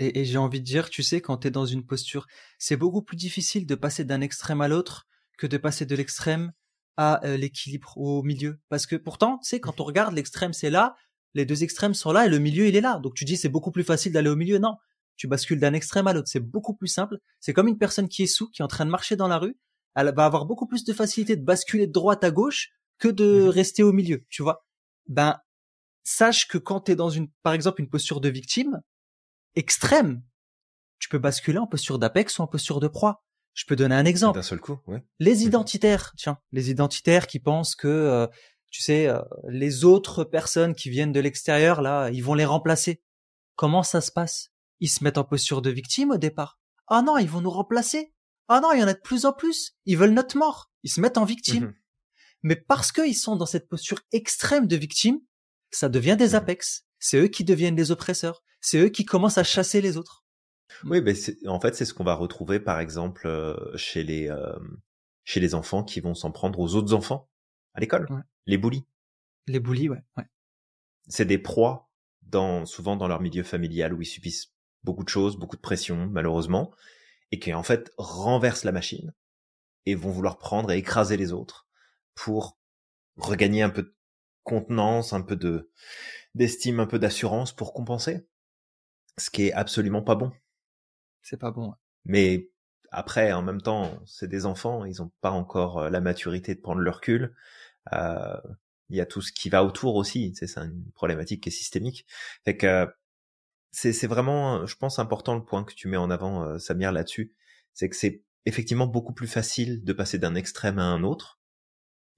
Et, et j'ai envie de dire, tu sais, quand tu es dans une posture, c'est beaucoup plus difficile de passer d'un extrême à l'autre que de passer de l'extrême à euh, l'équilibre au milieu. Parce que pourtant, tu sais, quand on regarde, l'extrême c'est là, les deux extrêmes sont là et le milieu il est là. Donc tu dis c'est beaucoup plus facile d'aller au milieu. Non, tu bascules d'un extrême à l'autre. C'est beaucoup plus simple. C'est comme une personne qui est sous, qui est en train de marcher dans la rue. Elle va avoir beaucoup plus de facilité de basculer de droite à gauche que de mmh rester au milieu. Tu vois Ben sache que quand tu es dans une, par exemple, une posture de victime, extrême, tu peux basculer en posture d'apex ou en posture de proie. Je peux donner un exemple. D'un seul coup, oui. Les mhm. identitaires, tiens, les identitaires qui pensent que, euh, tu sais, euh, les autres personnes qui viennent de l'extérieur, là, ils vont les remplacer. Comment ça se passe? Ils se mettent en posture de victime au départ. Ah non, ils vont nous remplacer. Ah non, il y en a de plus en plus. Ils veulent notre mort. Ils se mettent en victime. Mhm. Mais parce qu'ils sont dans cette posture extrême de victime, ça devient des mhm. apex c'est eux qui deviennent les oppresseurs, c'est eux qui commencent à chasser les autres. Oui, mais en fait, c'est ce qu'on va retrouver, par exemple, euh, chez les euh, chez les enfants qui vont s'en prendre aux autres enfants à l'école, les bullies. Les bullies, ouais. ouais. C'est des proies dans souvent dans leur milieu familial où ils subissent beaucoup de choses, beaucoup de pression, malheureusement, et qui en fait renversent la machine et vont vouloir prendre et écraser les autres pour regagner un peu de contenance, un peu de d'estime, un peu d'assurance pour compenser. Ce qui est absolument pas bon. C'est pas bon. Mais après, en même temps, c'est des enfants, ils n'ont pas encore euh, la maturité de prendre le recul. Euh, il y a tout ce qui va autour aussi. C'est une problématique qui est systémique. Fait que c'est vraiment, je pense, important le point que tu mets en avant, euh, Samir, là-dessus. C'est que c'est effectivement beaucoup plus facile de passer d'un extrême à un autre.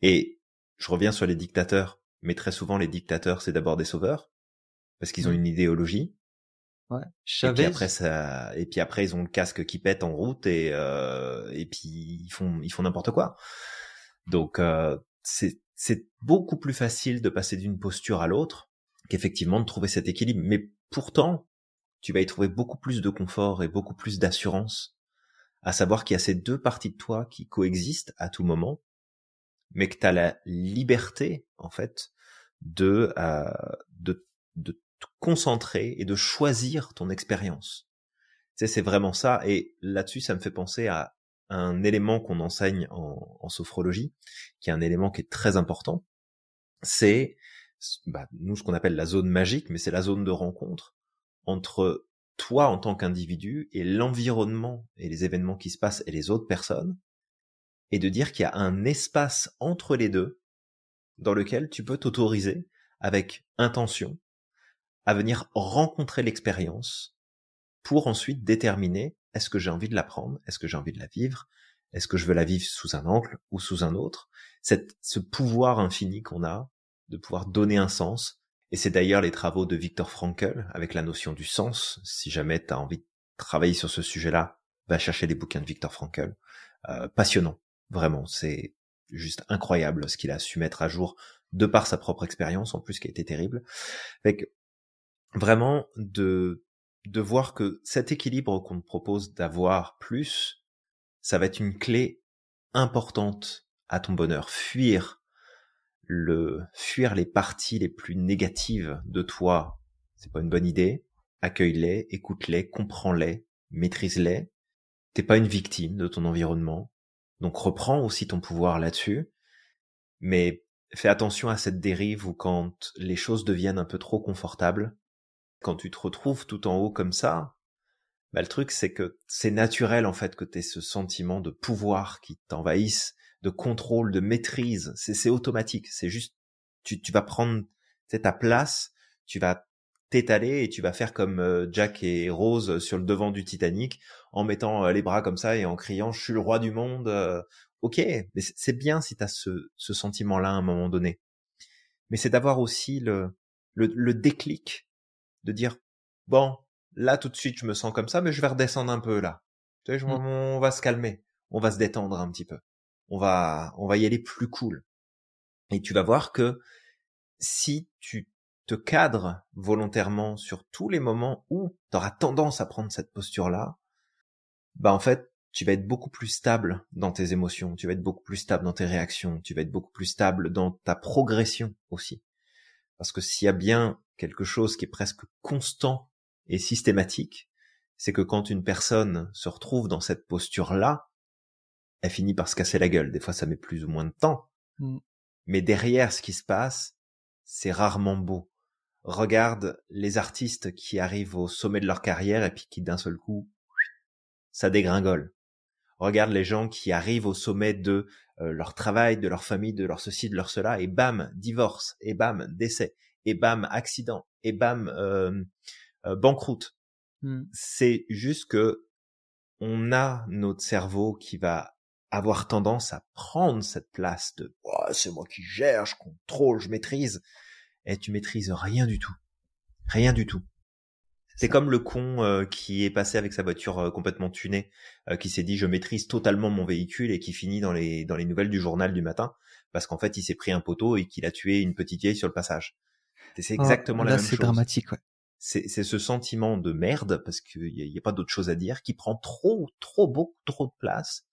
Et je reviens sur les dictateurs, mais très souvent les dictateurs, c'est d'abord des sauveurs parce qu'ils ont une idéologie. Ouais. Et puis après ça, et puis après ils ont le casque qui pète en route et euh, et puis ils font ils font n'importe quoi. Donc euh, c'est c'est beaucoup plus facile de passer d'une posture à l'autre qu'effectivement de trouver cet équilibre. Mais pourtant, tu vas y trouver beaucoup plus de confort et beaucoup plus d'assurance à savoir qu'il y a ces deux parties de toi qui coexistent à tout moment, mais que tu as la liberté, en fait, de, euh, de, de concentrer et de choisir ton expérience. Tu sais, c'est vraiment ça. Et là-dessus, ça me fait penser à un élément qu'on enseigne en, en, sophrologie, qui est un élément qui est très important. C'est, bah, nous, ce qu'on appelle la zone magique, mais c'est la zone de rencontre entre toi en tant qu'individu et l'environnement et les événements qui se passent et les autres personnes, et de dire qu'il y a un espace entre les deux dans lequel tu peux t'autoriser avec intention à venir rencontrer l'expérience pour ensuite déterminer est-ce que j'ai envie de l'apprendre, est-ce que j'ai envie de la vivre, est-ce que je veux la vivre sous un angle ou sous un autre. Cette, ce pouvoir infini qu'on a de pouvoir donner un sens, et c'est d'ailleurs les travaux de Viktor Frankl avec la notion du sens. Si jamais tu as envie de travailler sur ce sujet-là, va chercher les bouquins de Viktor Frankl. Euh, passionnant, vraiment. C'est juste incroyable ce qu'il a su mettre à jour de par sa propre expérience, en plus qui a été terrible. Avec vraiment de de voir que cet équilibre qu'on te propose d'avoir plus, ça va être une clé importante à ton bonheur. Fuir le fuir les parties les plus négatives de toi, c'est pas une bonne idée. Accueille-les, écoute-les, comprends-les, maîtrise-les. T'es pas une victime de ton environnement. Donc reprends aussi ton pouvoir là-dessus. Mais fais attention à cette dérive où quand les choses deviennent un peu trop confortables, quand tu te retrouves tout en haut comme ça, bah le truc c'est que c'est naturel en fait que tu aies ce sentiment de pouvoir qui t'envahisse de contrôle, de maîtrise. C'est automatique. C'est juste, tu, vas prendre ta place, tu vas t'étaler et tu vas faire comme euh, Jack et Rose sur le devant du Titanic en mettant euh, les bras comme ça et en criant je suis le roi du monde. Euh, ok, mais c'est bien si tu as ce, ce sentiment-là à un moment donné. Mais c'est d'avoir aussi le, le, le déclic de dire bon là tout de suite je me sens comme ça mais je vais redescendre un peu là. Tu sais, mmh. on va se calmer, on va se détendre un petit peu on va, on va y aller plus cool. Et tu vas voir que si tu te cadres volontairement sur tous les moments où tu auras tendance à prendre cette posture-là, bah en fait, tu vas être beaucoup plus stable dans tes émotions, tu vas être beaucoup plus stable dans tes réactions, tu vas être beaucoup plus stable dans ta progression aussi. Parce que s'il y a bien quelque chose qui est presque constant et systématique, c'est que quand une personne se retrouve dans cette posture-là, elle finit par se casser la gueule. Des fois, ça met plus ou moins de temps. Mm. Mais derrière ce qui se passe, c'est rarement beau. Regarde les artistes qui arrivent au sommet de leur carrière et puis qui d'un seul coup, ça dégringole. Regarde les gens qui arrivent au sommet de euh, leur travail, de leur famille, de leur ceci, de leur cela, et bam, divorce, et bam, décès, et bam, accident, et bam, euh, euh, banqueroute. Mm. C'est juste que on a notre cerveau qui va avoir tendance à prendre cette place de oh, c'est moi qui gère, je contrôle, je maîtrise, et tu maîtrises rien du tout, rien du tout. C'est comme le con euh, qui est passé avec sa voiture euh, complètement tunée, euh, qui s'est dit je maîtrise totalement mon véhicule et qui finit dans les dans les nouvelles du journal du matin parce qu'en fait il s'est pris un poteau et qu'il a tué une petite vieille sur le passage. C'est exactement la même chose. c'est dramatique, ouais. C'est ce sentiment de merde, parce qu'il n'y a, a, pas d'autre chose à dire, qui prend trop, trop, beaucoup trop de place,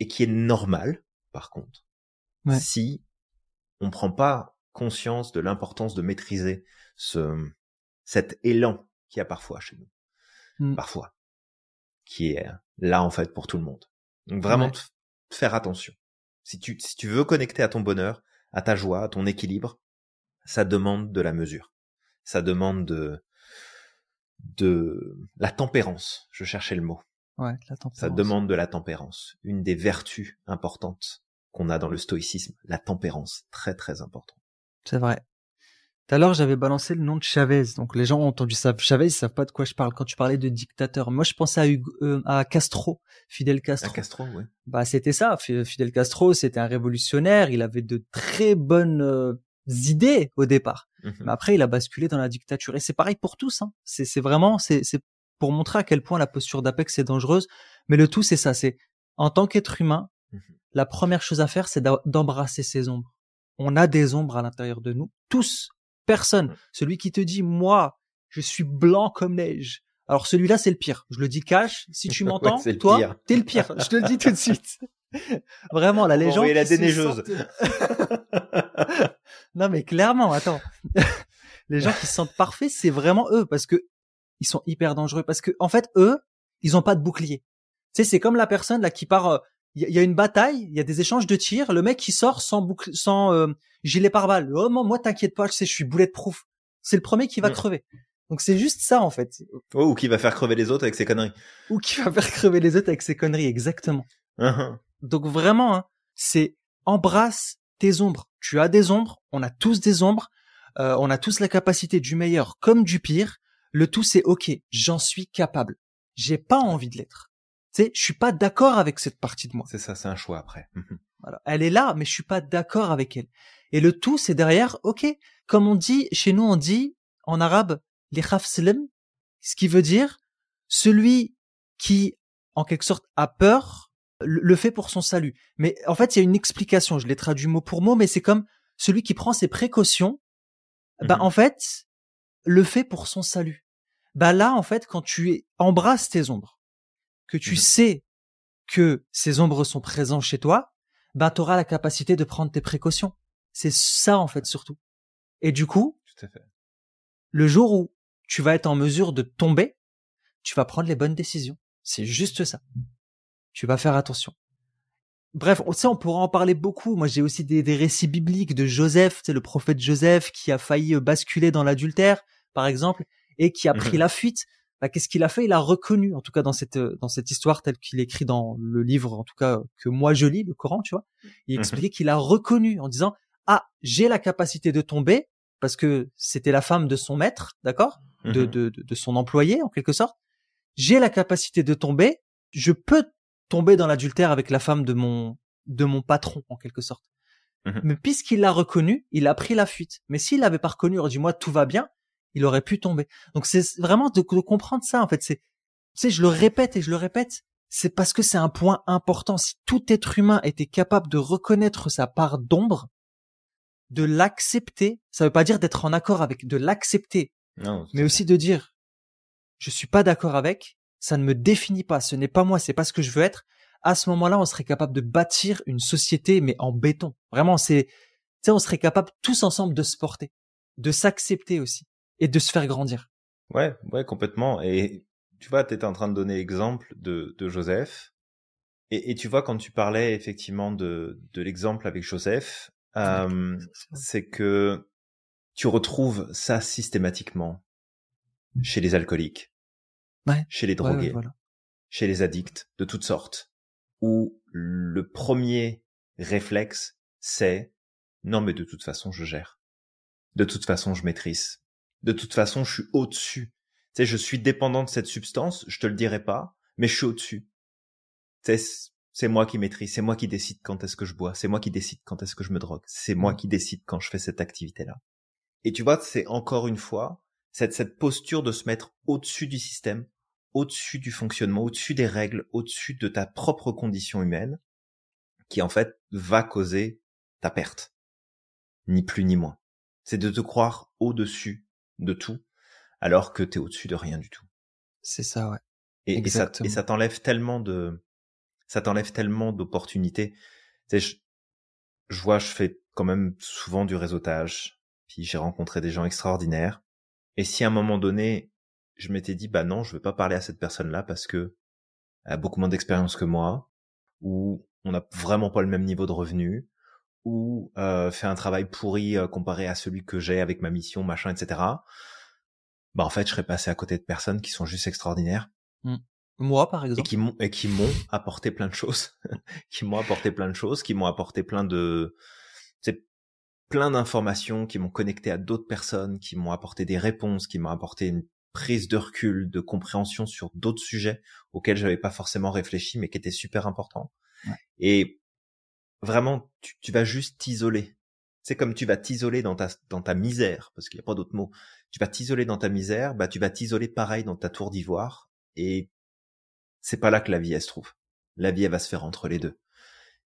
et qui est normal, par contre, ouais. si on prend pas conscience de l'importance de maîtriser ce, cet élan qu'il y a parfois chez nous. Mmh. Parfois. Qui est là, en fait, pour tout le monde. Donc vraiment, faire attention. Si tu, si tu veux connecter à ton bonheur, à ta joie, à ton équilibre, ça demande de la mesure. Ça demande de, de la tempérance. Je cherchais le mot. Ouais, la tempérance. Ça demande de la tempérance. Une des vertus importantes qu'on a dans le stoïcisme, la tempérance, très très important. C'est vrai. Tout à l'heure, j'avais balancé le nom de Chavez. Donc, les gens ont entendu ça. Chavez, ils savent pas de quoi je parle. Quand tu parlais de dictateur, moi, je pensais à, Hugo, euh, à Castro, Fidel Castro. À Castro, oui. Bah, c'était ça. Fidel Castro, c'était un révolutionnaire. Il avait de très bonnes euh, idées au départ. Mmh Mais après, il a basculé dans la dictature. Et c'est pareil pour tous. Hein. C'est vraiment, c'est pour montrer à quel point la posture d'Apex est dangereuse. Mais le tout, c'est ça. C'est en tant qu'être humain, mmh la première chose à faire, c'est d'embrasser ses ombres. On a des ombres à l'intérieur de nous, tous, personne. Celui qui te dit, moi, je suis blanc comme neige. Alors celui-là, c'est le pire. Je le dis cash. Si tu *laughs* m'entends, toi, t'es le pire. Je te le dis tout de *laughs* suite. *laughs* Vraiment, la légende. Oui, la déneigeuse. *laughs* non, mais clairement, attends. *laughs* les gens qui se sentent parfaits, c'est vraiment eux parce que ils sont hyper dangereux parce que en fait, eux, ils ont pas de bouclier. Tu sais, c'est comme la personne là qui part euh, il y, a une bataille, il y a des échanges de tirs, le mec qui sort sans boucle, sans euh, gilet pare-balles. Oh moi t'inquiète pas, je sais, je suis bulletproof. C'est le premier qui va mm. crever. Donc c'est juste ça en fait. Oh, ou qui va faire crever les autres avec ses conneries. Ou qui va faire crever les autres avec ses conneries, exactement. Uh-huh. Donc vraiment, hein, c'est embrasse tes ombres. Tu as des ombres, on a tous des ombres, euh, on a tous la capacité du meilleur comme du pire. Le tout c'est ok, j'en suis capable. J'ai pas envie de l'être. Tu sais, je suis pas d'accord avec cette partie de moi. C'est ça, c'est un choix après. Mhm. voilà. Elle est là, mais je suis pas d'accord avec elle. Et le tout, c'est derrière, ok, comme on dit, chez nous, on dit, en arabe, les khafslem, ce qui veut dire, celui qui, en quelque sorte, a peur, le fait pour son salut. Mais en fait, il y a une explication, je l'ai traduit mot pour mot, mais c'est comme celui qui prend ses précautions, bah, en fait, le fait pour son salut. Bah là, en fait, quand tu embrasses tes ombres, que tu mmh sais que ces ombres sont présentes chez toi, tu auras la capacité de prendre tes précautions. C'est ça en fait surtout. Et du coup, le jour où tu vas être en mesure de tomber, tu vas prendre les bonnes décisions. C'est juste ça. Tu vas faire attention. Bref, on sait, on pourra en parler beaucoup. Moi, j'ai aussi des, récits bibliques de Joseph, c'est le prophète Joseph qui a failli euh, basculer dans l'adultère, par exemple, et qui a pris mmh la fuite bah, qu'est-ce qu'il a fait? Il a reconnu, en tout cas dans cette dans cette histoire telle qu'il écrit dans le livre, en tout cas que moi je lis, le Coran, tu vois. Il mmh expliquait qu'il a reconnu en disant ah j'ai la capacité de tomber parce que c'était la femme de son maître, d'accord, mmh de, de, de son employé en quelque sorte. J'ai la capacité de tomber, je peux tomber dans l'adultère avec la femme de mon de mon patron en quelque sorte. Mmh Mais puisqu'il l'a reconnu, il a pris la fuite. Mais s'il l'avait pas reconnu, aurait dit moi tout va bien, il aurait pu tomber. Donc c'est vraiment de, comprendre ça en fait. C'est, tu sais, je le répète et je le répète. C'est parce que c'est un point important. Si tout être humain était capable de reconnaître sa part d'ombre, de l'accepter, ça veut pas dire d'être en accord avec, de l'accepter, mais aussi de dire, je suis pas d'accord avec, ça ne me définit pas, ce n'est pas moi, c'est pas ce que je veux être. À ce moment-là, on serait capable de bâtir une société, mais en béton. Vraiment, c'est, tu sais, on serait capable tous ensemble de se porter, de s'accepter aussi et de se faire grandir. Ouais, ouais, complètement. Et tu vois, tu étais en train de donner exemple de, de Joseph. Et, et, tu vois, quand tu parlais effectivement de, de l'exemple avec Joseph, euh, c'est que tu retrouves ça systématiquement chez les alcooliques, ouais, chez les drogués, chez les addicts de toutes sortes, où le premier réflexe, c'est non mais de toute façon je gère, de toute façon je maîtrise, de toute façon, je suis au-dessus. Tu sais, je suis dépendant de cette substance, je te le dirai pas, mais je suis au-dessus. Tu sais, c'est moi qui maîtrise, c'est moi qui décide quand est-ce que je bois, c'est moi qui décide quand est-ce que je me drogue, c'est moi qui décide quand je fais cette activité-là. Et tu vois, c'est encore une fois cette, cette posture de se mettre au-dessus du système, au-dessus du fonctionnement, au-dessus des règles, au-dessus de ta propre condition humaine, qui en fait va causer ta perte. Ni plus ni moins. C'est de te croire au-dessus de tout, alors que t'es au-dessus de rien du tout. C'est ça, ouais. Et, et ça, et ça t'enlève tellement de, ça t'enlève tellement d'opportunités. Tu sais, je, je vois, je fais quand même souvent du réseautage, puis j'ai rencontré des gens extraordinaires. Et si à un moment donné, je m'étais dit, bah non, je veux pas parler à cette personne-là parce que elle a beaucoup moins d'expérience que moi, ou on n'a vraiment pas le même niveau de revenu, ou euh, fait un travail pourri euh, comparé à celui que j'ai avec ma mission, machin, etc. Bah en fait, je serais passé à côté de personnes qui sont juste extraordinaires. Mmh. Moi, par exemple. Et qui m'ont et qui m'ont apporté plein de choses, *laughs* qui m'ont apporté plein de choses, qui m'ont apporté plein de, c'est plein d'informations, qui m'ont connecté à d'autres personnes, qui m'ont apporté des réponses, qui m'ont apporté une prise de recul, de compréhension sur d'autres sujets auxquels j'avais pas forcément réfléchi, mais qui étaient super importants. Ouais. Et vraiment, tu, tu vas juste t'isoler. C'est comme tu vas t'isoler dans ta, dans ta misère, parce qu'il n'y a pas d'autre mot. Tu vas t'isoler dans ta misère, bah, tu vas t'isoler pareil dans ta tour d'ivoire, et c'est pas là que la vie, elle se trouve. La vie, elle va se faire entre les deux.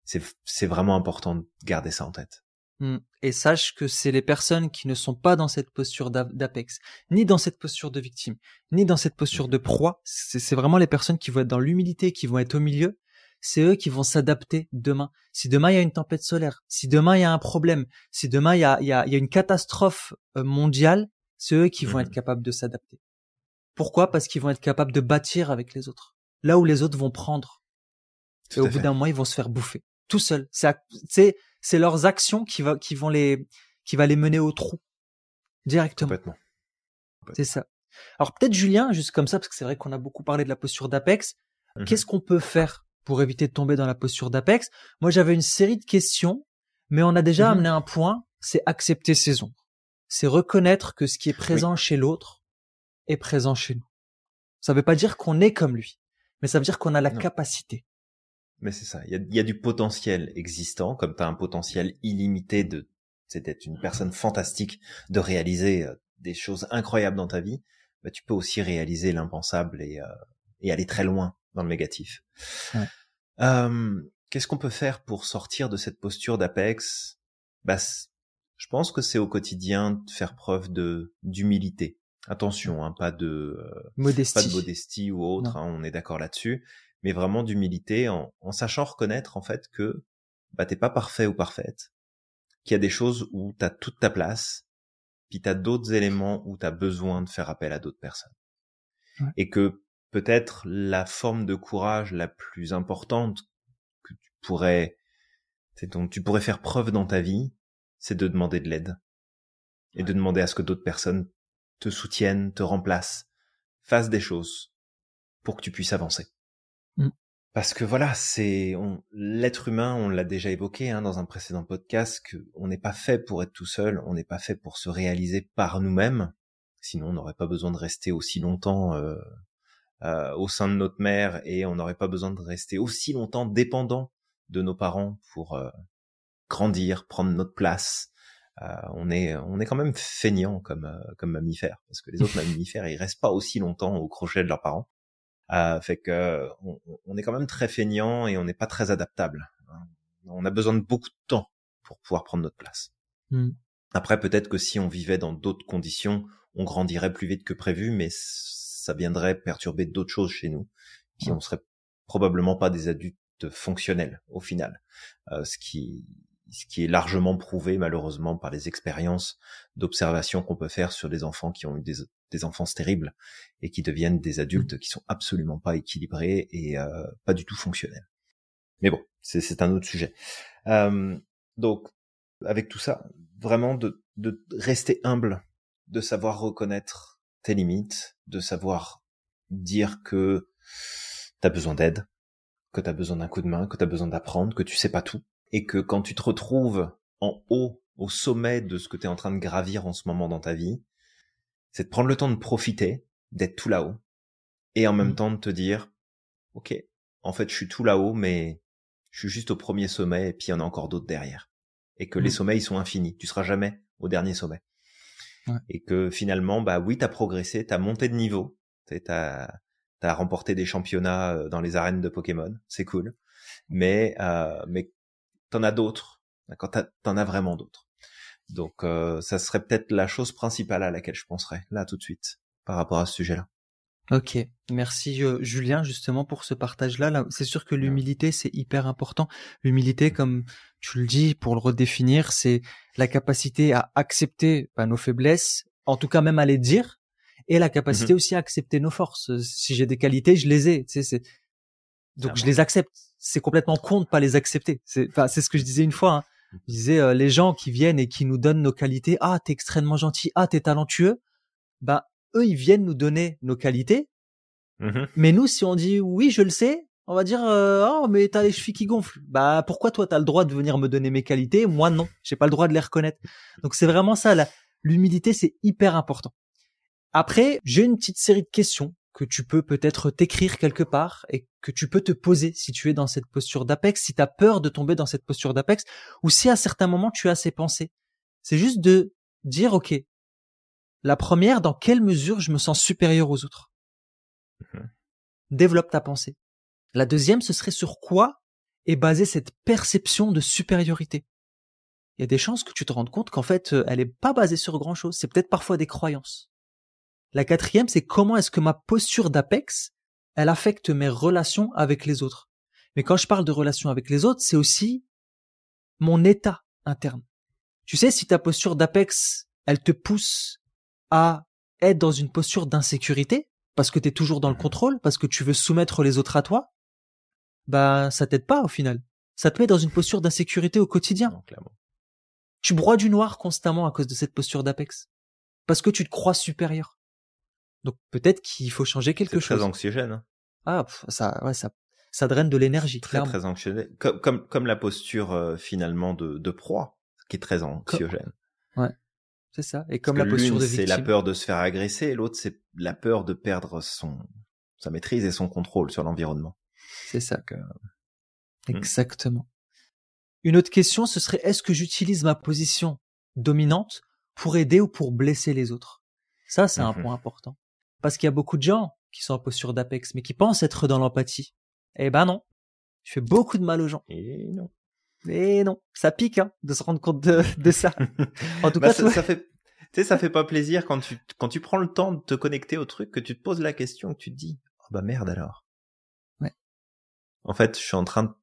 C'est, c'est vraiment important de garder ça en tête. Mmh. Et sache que c'est les personnes qui ne sont pas dans cette posture d'apex, ni dans cette posture de victime, ni dans cette posture de proie. C'est vraiment les personnes qui vont être dans l'humilité, qui vont être au milieu, c'est eux qui vont s'adapter demain. Si demain il y a une tempête solaire, si demain il y a un problème, si demain il y a, il y a, une catastrophe euh, mondiale, c'est eux qui vont être mmh. capables de s'adapter. Pourquoi? Parce qu'ils vont être capables de bâtir avec les autres. Là où les autres vont prendre. et au bout d'un moment, ils vont se faire bouffer. Tout seuls. C'est, c'est leurs actions qui, va, qui vont les, qui va les mener au trou. Directement. Complètement. C'est ça. Alors peut-être Julien, juste comme ça, parce que c'est vrai qu'on a beaucoup parlé de la posture d'Apex. Mmh Qu'est-ce qu'on peut faire pour éviter de tomber dans la posture d'Apex? Moi, j'avais une série de questions, mais on a déjà mhm. amené un point, c'est accepter ses ombres. C'est reconnaître que ce qui est présent chez l'autre est présent chez nous. Ça ne veut pas dire qu'on est comme lui, mais ça veut dire qu'on a la capacité. Mais c'est ça. Il y a, du potentiel existant, comme tu as un potentiel illimité de, c'est d'être une personne fantastique, de réaliser euh, des choses incroyables dans ta vie. Bah, tu peux aussi réaliser l'impensable et, euh, et aller très loin dans le négatif. Euh, Qu'est-ce qu'on peut faire pour sortir de cette posture d'apex? Bah, Je pense que c'est au quotidien de faire preuve de d'humilité. Attention, hein, pas de modestie, pas de modestie ou autre. Hein, on est d'accord là-dessus, mais vraiment d'humilité en, en, sachant reconnaître en fait que bah t'es pas parfait ou parfaite, qu'il y a des choses où t'as toute ta place, puis t'as d'autres éléments où t'as besoin de faire appel à d'autres personnes, ouais. et que peut-être la forme de courage la plus importante que tu pourrais, dont tu pourrais faire preuve dans ta vie, c'est de demander de l'aide et de demander à ce que d'autres personnes te soutiennent, te remplacent, fassent des choses pour que tu puisses avancer. Parce que voilà, c'est l'être humain, on l'a déjà évoqué hein, dans un précédent podcast, que on n'est pas fait pour être tout seul, on n'est pas fait pour se réaliser par nous-mêmes. Sinon, on n'aurait pas besoin de rester aussi longtemps euh, euh, au sein de notre mère et on n'aurait pas besoin de rester aussi longtemps dépendant de nos parents pour euh, grandir, prendre notre place. Euh, on est on est quand même feignant comme euh, comme mammifères parce que les autres *laughs* mammifères ils restent pas aussi longtemps au crochet de leurs parents. Fait que on, on, est quand même très feignant et on n'est pas très adaptable. On a besoin de beaucoup de temps pour pouvoir prendre notre place. Mmh. Après peut-être que si on vivait dans d'autres conditions, on grandirait plus vite que prévu, mais ça viendrait perturber d'autres choses chez nous, qui on serait probablement pas des adultes fonctionnels au final, euh, ce qui ce qui est largement prouvé malheureusement par les expériences d'observation qu'on peut faire sur des enfants qui ont eu des, des enfants terribles et qui deviennent des adultes qui sont absolument pas équilibrés et euh, pas du tout fonctionnels. Mais bon, c'est un autre sujet. Euh, donc, avec tout ça, vraiment de, de rester humble, de savoir reconnaître tes limites, de savoir dire que tu as besoin d'aide, que tu as besoin d'un coup de main, que tu as besoin d'apprendre, que tu sais pas tout, et que quand tu te retrouves en haut, au sommet de ce que tu es en train de gravir en ce moment dans ta vie, c'est de prendre le temps de profiter, d'être tout là-haut, et en même mmh. temps de te dire, ok, en fait je suis tout là-haut, mais je suis juste au premier sommet, et puis il y en a encore d'autres derrière. Et que les mmh. sommets, ils sont infinis, tu seras jamais au dernier sommet. Et que finalement, bah oui, t'as progressé, t'as monté de niveau, t'as as remporté des championnats euh, dans les arènes de Pokémon, c'est cool. Mais euh, mais t'en as d'autres, d'accord T'en as vraiment d'autres. Donc euh, ça serait peut-être la chose principale à laquelle je penserais là tout de suite par rapport à ce sujet-là. Ok, merci euh, Julien justement pour ce partage-là. Là, c'est sûr que l'humilité c'est hyper important. L'humilité, mmh. comme tu le dis, pour le redéfinir, c'est la capacité à accepter bah, nos faiblesses, en tout cas même à les dire, et la capacité mmh aussi à accepter nos forces. Si j'ai des qualités, je les ai. Tu sais, donc je les accepte. C'est complètement con de pas les accepter. C'est, enfin, c'est ce que je disais une fois. Hein. Mmh. Je disais euh, les gens qui viennent et qui nous donnent nos qualités. Ah, t'es extrêmement gentil. Ah, t'es talentueux. Bah eux, ils viennent nous donner nos qualités. Mmh mais nous, si on dit oui, je le sais, on va dire euh, oh mais t'as les chevilles qui gonflent. Bah pourquoi toi t'as le droit de venir me donner mes qualités, moi non, j'ai pas le droit de les reconnaître. Donc c'est vraiment ça. L'humilité, c'est hyper important. Après, j'ai une petite série de questions que tu peux peut-être t'écrire quelque part et que tu peux te poser si tu es dans cette posture d'apex, si tu as peur de tomber dans cette posture d'apex, ou si à certains moments tu as ces pensées. C'est juste de dire, OK, la première, dans quelle mesure je me sens supérieur aux autres? Mhm. Développe ta pensée. La deuxième, ce serait sur quoi est basée cette perception de supériorité Il y a des chances que tu te rendes compte qu'en fait, euh, elle n'est pas basée sur grand-chose. C'est peut-être parfois des croyances. La quatrième, c'est comment est-ce que ma posture d'apex, elle affecte mes relations avec les autres. Mais quand je parle de relations avec les autres, c'est aussi mon état interne. Tu sais, si ta posture d'apex, elle te pousse à être dans une posture d'insécurité, parce que tu es toujours dans le contrôle, parce que tu veux soumettre les autres à toi, bah ça t'aide pas au final. Ça te met dans une posture d'insécurité au quotidien. Tu broies du noir constamment à cause de cette posture d'apex. Parce que tu te crois supérieur. Donc peut-être qu'il faut changer quelque chose. Très anxiogène. Hein. Ah, ça, ouais, ça, ça draine de l'énergie. Très, très anxiogène. Comme, comme, comme la posture euh, finalement de, de proie, qui est très anxiogène. Ouais. C'est ça. Et comme la posture de c'est la peur de se faire agresser, et l'autre, c'est la peur de perdre son, sa maîtrise et son contrôle sur l'environnement. C'est ça. Que... Hmm. Exactement. Une autre question, ce serait est-ce que j'utilise ma position dominante pour aider ou pour blesser les autres? Ça, c'est un mhm. point important. Parce qu'il y a beaucoup de gens qui sont en posture d'apex, mais qui pensent être dans l'empathie. Eh ben non. Je fais beaucoup de mal aux gens. Et non. Et non, ça pique hein, de se rendre compte de, de ça. *laughs* En tout bah, cas, ça, ça fait, tu sais, ça fait pas plaisir quand tu quand tu prends le temps de te connecter au truc, que tu te poses la question, que tu te dis, oh bah merde alors. Ouais. En fait, je suis en train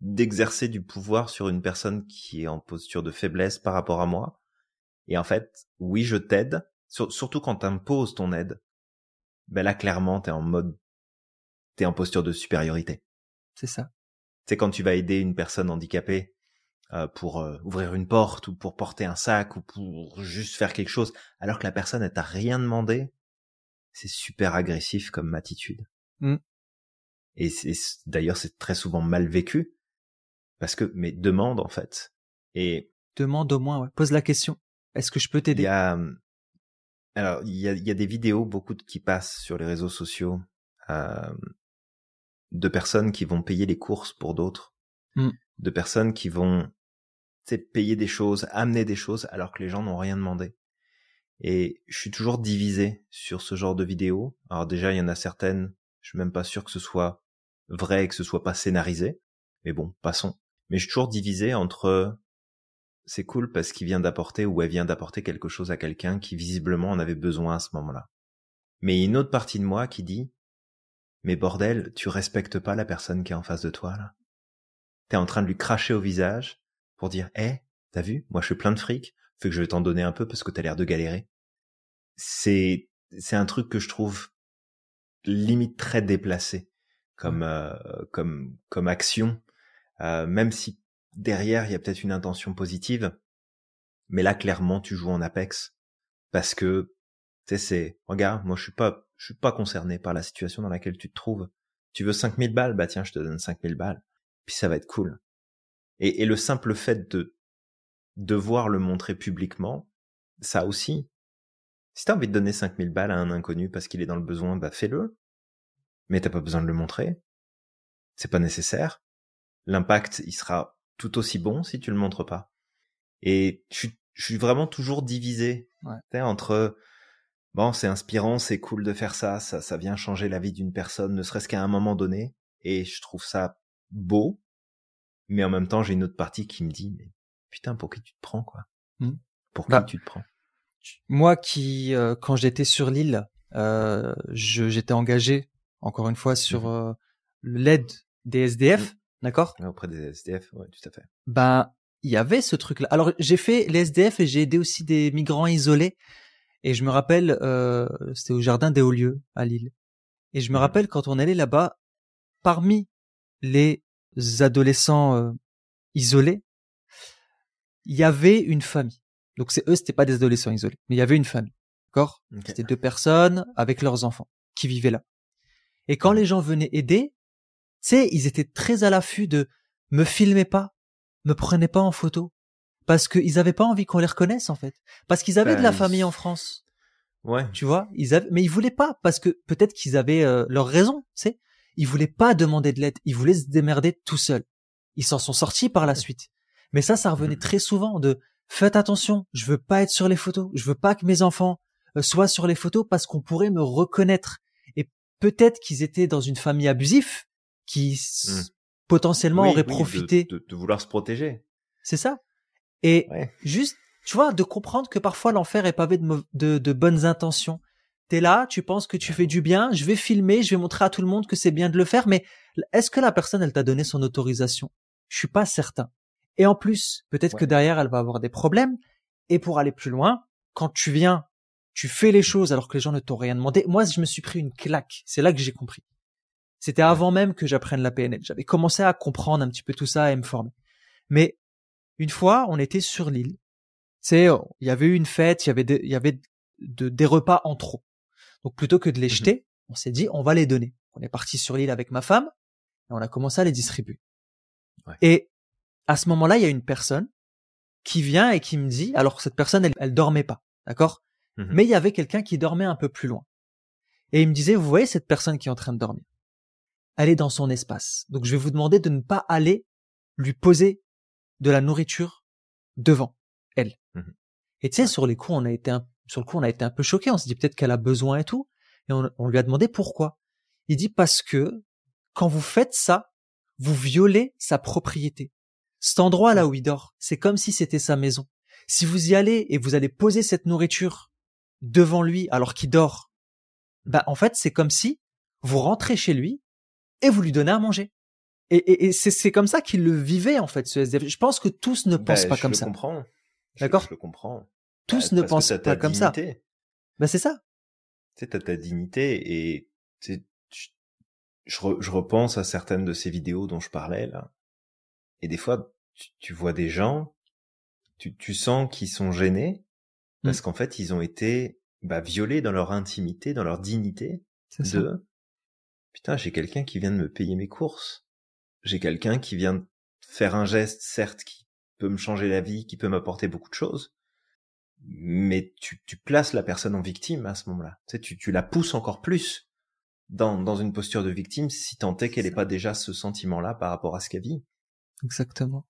d'exercer du pouvoir sur une personne qui est en posture de faiblesse par rapport à moi. Et en fait, oui, je t'aide, surtout quand t'imposes ton aide. Ben là, clairement, t'es en mode, t'es en posture de supériorité. C'est ça. C'est quand tu vas aider une personne handicapée euh, pour euh, ouvrir une porte ou pour porter un sac ou pour juste faire quelque chose, alors que la personne elle t'a rien demandé, c'est super agressif comme attitude. Mm. Et c'est d'ailleurs c'est très souvent mal vécu parce que mais demande en fait. Et demande au moins, ouais. pose la question. Est-ce que je peux t'aider Il y a alors il y a, y a, des vidéos beaucoup qui passent sur les réseaux sociaux euh, de personnes qui vont payer les courses pour d'autres, mm. de personnes qui vont payer des choses, amener des choses alors que les gens n'ont rien demandé. Et je suis toujours divisé sur ce genre de vidéos. Alors déjà, il y en a certaines, je suis même pas sûr que ce soit vrai et que ce soit pas scénarisé. Mais bon, passons. Mais je suis toujours divisé entre c'est cool parce qu'il vient d'apporter ou elle vient d'apporter quelque chose à quelqu'un qui visiblement en avait besoin à ce moment-là. Mais il y a une autre partie de moi qui dit mais bordel, tu respectes pas la personne qui est en face de toi, là. T'es en train de lui cracher au visage pour dire, hé, t'as vu, moi je suis plein de fric, fait que je vais t'en donner un peu parce que t'as l'air de galérer. C'est, c'est un truc que je trouve limite très déplacé comme, euh, comme, comme action, euh, même si derrière il y a peut-être une intention positive, mais là clairement tu joues en apex parce que, tu sais, c'est, regarde, moi je suis pas je suis pas concerné par la situation dans laquelle tu te trouves. Tu veux 5000 balles, bah tiens, je te donne 5000 balles. Puis ça va être cool. Et, et le simple fait de devoir le montrer publiquement, ça aussi. Si t'as envie de donner 5000 balles à un inconnu parce qu'il est dans le besoin, bah fais-le. Mais t'as pas besoin de le montrer. C'est pas nécessaire. L'impact, il sera tout aussi bon si tu le montres pas. Et je suis, je suis vraiment toujours divisé ouais. entre bon, c'est inspirant, c'est cool de faire ça, ça, ça vient changer la vie d'une personne, ne serait-ce qu'à un moment donné, et je trouve ça beau, mais en même temps, j'ai une autre partie qui me dit, mais putain, pour qui tu te prends, quoi? Mmh. Pour qui bah, tu te prends? Moi qui, euh, quand j'étais sur l'île, euh, j'étais engagé, encore une fois, sur mmh euh, l'aide des SDF, mmh. D'accord? Auprès des SDF, ouais, tout à fait. Ben, il y avait ce truc-là. Alors, j'ai fait les SDF et j'ai aidé aussi des migrants isolés. Et je me rappelle, euh, c'était au jardin des Hauts-Lieux à Lille. Et je me rappelle quand on allait là-bas, parmi les adolescents euh, isolés, il y avait une famille. Donc c'est eux, c'était pas des adolescents isolés, mais il y avait une famille. D'accord? C'était deux personnes avec leurs enfants qui vivaient là. Et quand les gens venaient aider, sais, ils étaient très à l'affût de me filmez pas, me prenez pas en photo, parce qu'ils avaient pas envie qu'on les reconnaisse en fait, parce qu'ils avaient de la bah, famille en France. Ouais. Tu vois, ils avaient, mais ils voulaient pas parce que peut-être qu'ils avaient euh, leur raison, tu sais. Ils voulaient pas demander de l'aide, ils voulaient se démerder tout seuls. Ils s'en sont sortis par la suite. Mais ça, ça revenait mmh. très souvent de faites attention, je veux pas être sur les photos, je veux pas que mes enfants euh, soient sur les photos parce qu'on pourrait me reconnaître. Et peut-être qu'ils étaient dans une famille abusive qui mmh. potentiellement aurait profité de, de, vouloir se protéger. C'est ça. Et juste, tu vois, de comprendre que parfois l'enfer est pavé de, de, de bonnes intentions. T'es là, tu penses que tu fais du bien, je vais filmer, je vais montrer à tout le monde que c'est bien de le faire, mais est-ce que la personne, elle t'a donné son autorisation? Je suis pas certain. Et en plus, peut-être que derrière, elle va avoir des problèmes. Et pour aller plus loin, quand tu viens, tu fais les choses alors que les gens ne t'ont rien demandé. Moi, je me suis pris une claque. C'est là que j'ai compris. C'était avant même que j'apprenne la PNL. J'avais commencé à comprendre un petit peu tout ça et me former. Mais une fois, on était sur l'île. C'est, il y avait eu une fête, il y avait, il y avait des repas en trop. Donc plutôt que de les mmh jeter, on s'est dit on va les donner. On est parti sur l'île avec ma femme et on a commencé à les distribuer. Et à ce moment-là, il y a une personne qui vient et qui me dit, alors cette personne, elle, elle dormait pas, d'accord? Mmh Mais il y avait quelqu'un qui dormait un peu plus loin. Et il me disait, vous voyez cette personne qui est en train de dormir? Elle est dans son espace. Donc je vais vous demander de ne pas aller lui poser de la nourriture devant elle. Mmh et tu sais, sur les coups, on a été un sur le coup, on a été un peu choqué. On s'est dit peut-être qu'elle a besoin et tout. Et on, lui a demandé pourquoi. Il dit parce que quand vous faites ça, vous violez sa propriété. Cet endroit là où il dort, c'est comme si c'était sa maison. Si vous y allez et vous allez poser cette nourriture devant lui alors qu'il dort, bah en fait c'est comme si vous rentrez chez lui et vous lui donnez à manger. Et, et, c'est comme ça qu'il le vivait en fait ce SDF. Je pense que tous ne pensent pas comme ça. Comprends. D'accord? Je le comprends tous ne pensent pas comme ça. Ben c'est ça. Tu sais, ta dignité et je, je, repense à certaines de ces vidéos dont je parlais là. Et des fois, tu, vois des gens, tu, tu sens qu'ils sont gênés parce mmh. qu'en fait, ils ont été bah, violés dans leur intimité, dans leur dignité. De putain, j'ai quelqu'un qui vient de me payer mes courses. J'ai quelqu'un qui vient de faire un geste, certes, qui peut me changer la vie, qui peut m'apporter beaucoup de choses mais tu, tu places la personne en victime à ce moment-là. Tu, sais, tu, tu la pousses encore plus dans, dans une posture de victime si tant est qu'elle n'ait pas déjà ce sentiment-là par rapport à ce qu'elle vit. Exactement.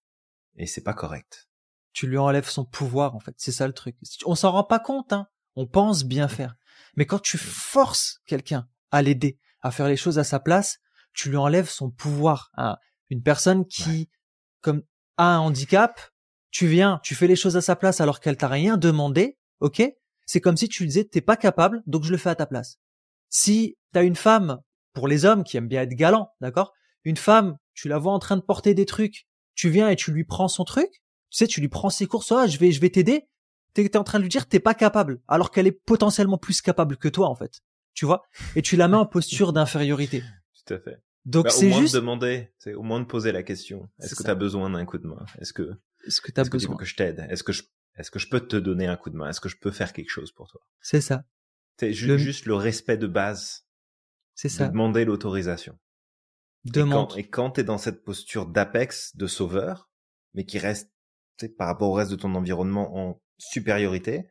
Et c'est pas correct. Tu lui enlèves son pouvoir, en fait. C'est ça le truc. On s'en rend pas compte, hein. On pense bien faire. Mais quand tu forces quelqu'un à l'aider, à faire les choses à sa place, tu lui enlèves son pouvoir. Hein. Une personne qui, comme, a un handicap, tu viens, tu fais les choses à sa place alors qu'elle t'a rien demandé, ok? C'est comme si tu disais t'es pas capable, donc je le fais à ta place. Si t'as une femme, pour les hommes qui aiment bien être galants, d'accord? Une femme, tu la vois en train de porter des trucs, tu viens et tu lui prends son truc, tu sais, tu lui prends ses courses, ah, je vais, je vais t'aider. T'es es en train de lui dire t'es pas capable, alors qu'elle est potentiellement plus capable que toi en fait, tu vois Et tu la mets en posture d'infériorité. *laughs* Tout à fait. Donc bah, c'est juste de demander, c'est au moins de poser la question. Est-ce que tu as besoin d'un coup de main? Est-ce que est-ce que tu as besoin? que, je t'aide? Est-ce que je est-ce que je peux te donner un coup de main? Est-ce que je peux faire quelque chose pour toi? C'est ça. C'est juste le respect de base. C'est ça. demander l'autorisation. Demande. Et quand, tu es dans cette posture d'apex, de sauveur, mais qui reste par rapport au reste de ton environnement en supériorité,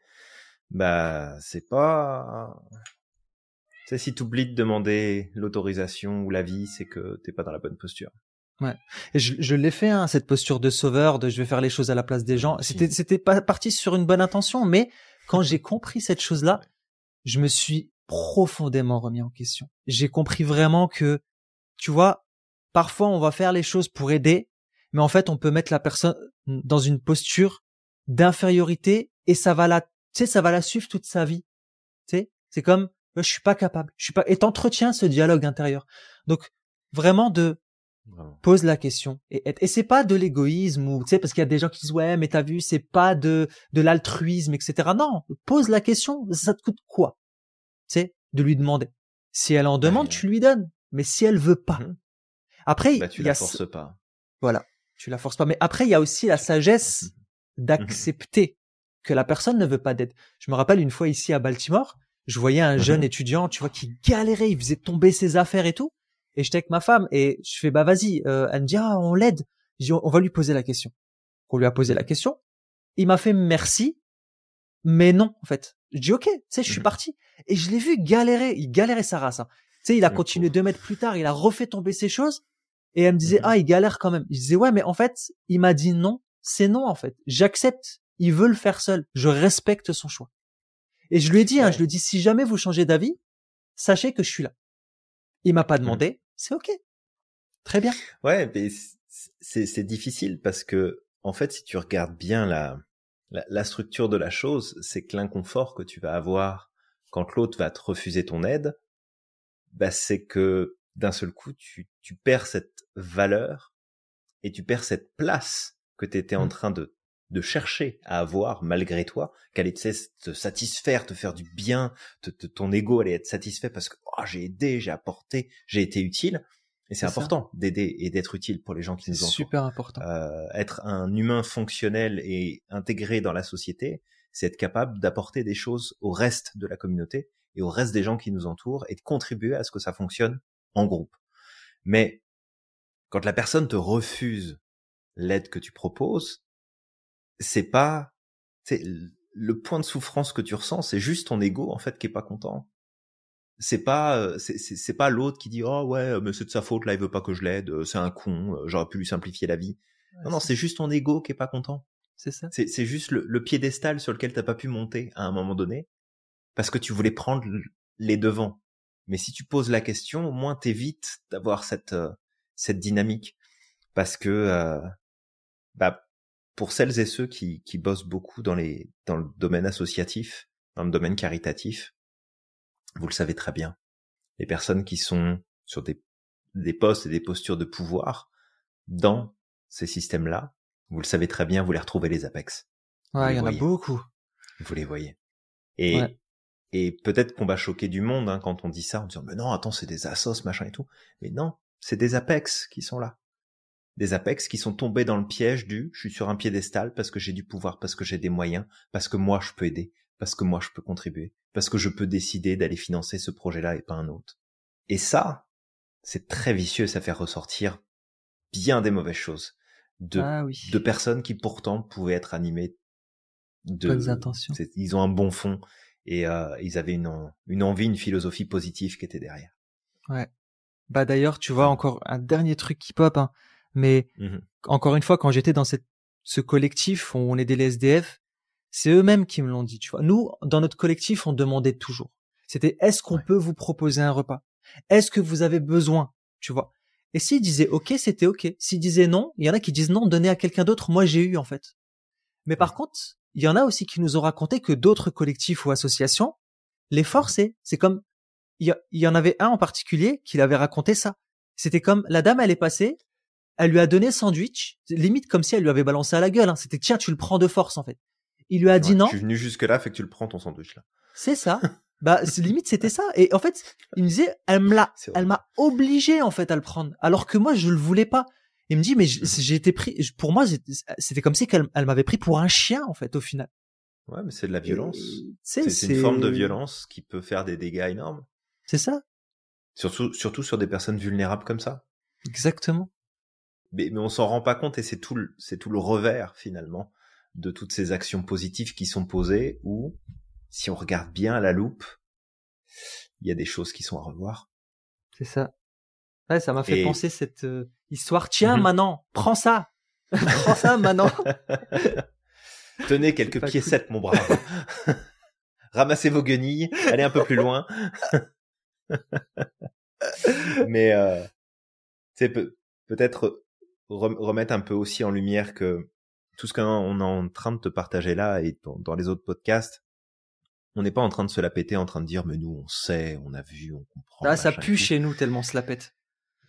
bah c'est pas c'est si tu oublies de demander l'autorisation ou l'avis, c'est que t'es pas dans la bonne posture. Ouais. Et je, je l'ai fait, hein, cette posture de sauveur, de je vais faire les choses à la place des gens. C'était, c'était pas parti sur une bonne intention, mais quand j'ai compris cette chose-là, je me suis profondément remis en question. J'ai compris vraiment que, tu vois, parfois on va faire les choses pour aider, mais en fait on peut mettre la personne dans une posture d'infériorité et ça va la, tu sais, ça va la suivre toute sa vie. Tu sais, c'est comme, je suis pas capable, je suis pas, et t'entretiens ce dialogue intérieur. Donc, vraiment de, pose la question et, et c'est pas de l'égoïsme ou tu sais parce qu'il y a des gens qui disent ouais mais t'as vu c'est pas de de l'altruisme etc non pose la question ça te coûte quoi? Tu sais de lui demander. Si elle en demande tu lui donnes. Mais si elle veut pas. Mmh. Après bah, tu il y la forces pas. voilà. Tu la forces pas. Mais après il y a aussi la sagesse mmh. D'accepter que la personne ne veut pas d'aide je me rappelle une fois ici à Baltimore je voyais un jeune étudiant tu vois qui galérait il faisait tomber ses affaires et tout. Et j'étais avec ma femme et je fais bah vas-y euh, elle me dit ah on l'aide. On va lui poser la question. On lui a posé la question. Il m'a fait merci mais non en fait. Je dis ok tu sais je suis mmh parti. Et je l'ai vu galérer. Il galérait sa race hein. tu sais il a continué deux mètres plus tard il a refait tomber ses choses. Et elle me disait mmh ah il galère quand même. Je disais ouais mais en fait il m'a dit non. C'est non en fait. J'accepte. Il veut le faire seul. Je respecte son choix et je lui ai dit hein, je lui ai dit si jamais vous changez d'avis sachez que je suis là il m'a pas mmh demandé c'est ok. Très bien. Ouais, mais c'est difficile parce que en fait, si tu regardes bien la, la, structure de la chose, c'est que l'inconfort que tu vas avoir quand l'autre va te refuser ton aide, bah, c'est que d'un seul coup, tu, tu perds cette valeur et tu perds cette place que tu étais en mmh. train de, de chercher à avoir malgré toi, qu'elle allait te satisfaire, te faire du bien, ton ego allait être satisfait parce que oh, j'ai aidé, j'ai apporté, j'ai été utile. Et c'est important d'aider et d'être utile pour les gens qui nous entourent. Super important. Euh, être un humain fonctionnel et intégré dans la société, c'est être capable d'apporter des choses au reste de la communauté et au reste des gens qui nous entourent et de contribuer à ce que ça fonctionne en groupe. Mais quand la personne te refuse l'aide que tu proposes, c'est pas, c'est le point de souffrance que tu ressens, c'est juste ton ego en fait qui est pas content. C'est pas, euh, c'est pas l'autre qui dit oh ouais mais c'est de sa faute là il veut pas que je l'aide, euh, c'est un con, euh, j'aurais pu lui simplifier la vie. non non c'est juste ton ego qui est pas content. C'est ça. C'est juste le, le, piédestal sur lequel t'as pas pu monter à un moment donné parce que tu voulais prendre les devants. Mais si tu poses la question, au moins t'évites d'avoir cette cette dynamique parce que bah pour celles et ceux qui, qui bossent beaucoup dans les dans le domaine associatif, dans le domaine caritatif, vous le savez très bien. Les personnes qui sont sur des, des postes et des postures de pouvoir dans ces systèmes-là, vous le savez très bien, vous les retrouvez les apex. Ouais, il y en a beaucoup. Vous les voyez. Et et peut-être qu'on va choquer du monde hein, quand on dit ça, en disant mais non, attends, c'est des assos, machin et tout. Mais non, c'est des apex qui sont là des apex qui sont tombés dans le piège du je suis sur un piédestal parce que j'ai du pouvoir, parce que j'ai des moyens, parce que moi je peux aider, parce que moi je peux contribuer, parce que je peux décider d'aller financer ce projet-là et pas un autre. Et ça, c'est très vicieux, ça fait ressortir bien des mauvaises choses de, ah de personnes qui pourtant pouvaient être animées de bonnes intentions. Ils ont un bon fond et euh, ils avaient une, une envie, une philosophie positive qui était derrière. Ouais. Bah d'ailleurs, tu vois encore un dernier truc qui pop. Hein. Mais mmh encore une fois, quand j'étais dans cette, ce collectif où on est des SDF, c'est eux-mêmes qui me l'ont dit. Tu vois, nous, dans notre collectif, on demandait toujours. C'était est-ce qu'on peut vous proposer un repas? Est-ce que vous avez besoin? Tu vois Et s'ils disaient OK, c'était OK. S'ils disaient non, il y en a qui disent non, donnez à quelqu'un d'autre. Moi, j'ai eu en fait. Mais par contre, il y en a aussi qui nous ont raconté que d'autres collectifs ou associations les forçaient. C'est comme il y, y en avait un en particulier qui l'avait raconté ça. C'était comme la dame, elle est passée, elle lui a donné sandwich, limite comme si elle lui avait balancé à la gueule. Hein. C'était tiens, tu le prends de force en fait. Il lui a dit non. Je suis venu jusque là, fait que tu le prends ton sandwich là. C'est ça. *laughs* bah limite c'était ça. Et en fait, il me disait, elle me l'a, elle m'a obligé en fait à le prendre, alors que moi je le voulais pas. Il me dit mais mmh. j'ai été pris. Pour moi c'était comme si qu'elle elle m'avait pris pour un chien en fait au final. Ouais, mais c'est de la violence. C'est une forme de violence qui peut faire des dégâts énormes. C'est ça. Surtout, surtout sur des personnes vulnérables comme ça. Exactement mais, mais on s'en rend pas compte et c'est tout le, c'est tout le revers finalement de toutes ces actions positives qui sont posées où si on regarde bien à la loupe il y a des choses qui sont à revoir. C'est ça. Ouais ça m'a fait penser cette euh, histoire. Tiens mhm. maintenant prends ça. *laughs* Prends ça maintenant *laughs* tenez quelques piécettes mon brave. *laughs* Ramassez vos guenilles allez un peu plus loin. Mais euh, c'est peut, peut-être remettre un peu aussi en lumière que tout ce qu'on est en train de te partager là et dans, les autres podcasts, on n'est pas en train de se la péter, en train de dire mais nous on sait, on a vu, on comprend. Ah, ça pue chez nous tellement on se la pète.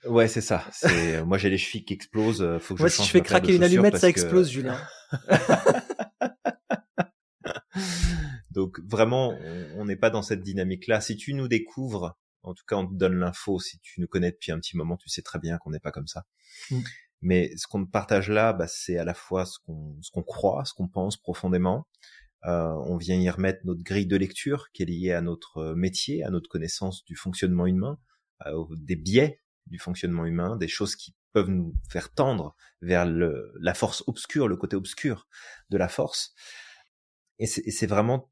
Ouais, c'est ça. C'est moi j'ai les chevilles qui explosent. Euh, faut que moi, je si je fais craquer une allumette, ça explose, Julien. *laughs* Donc vraiment, on n'est pas dans cette dynamique-là. Si tu nous découvres, en tout cas, on te donne l'info. Si tu nous connais depuis un petit moment, tu sais très bien qu'on n'est pas comme ça. Mm. Mais ce qu'on partage là, bah, c'est à la fois ce qu'on ce qu'on croit, ce qu'on pense profondément. Euh, on vient y remettre notre grille de lecture qui est liée à notre métier, à notre connaissance du fonctionnement humain, euh, des biais du fonctionnement humain, des choses qui peuvent nous faire tendre vers le, la force obscure, le côté obscur de la force. Et c'est vraiment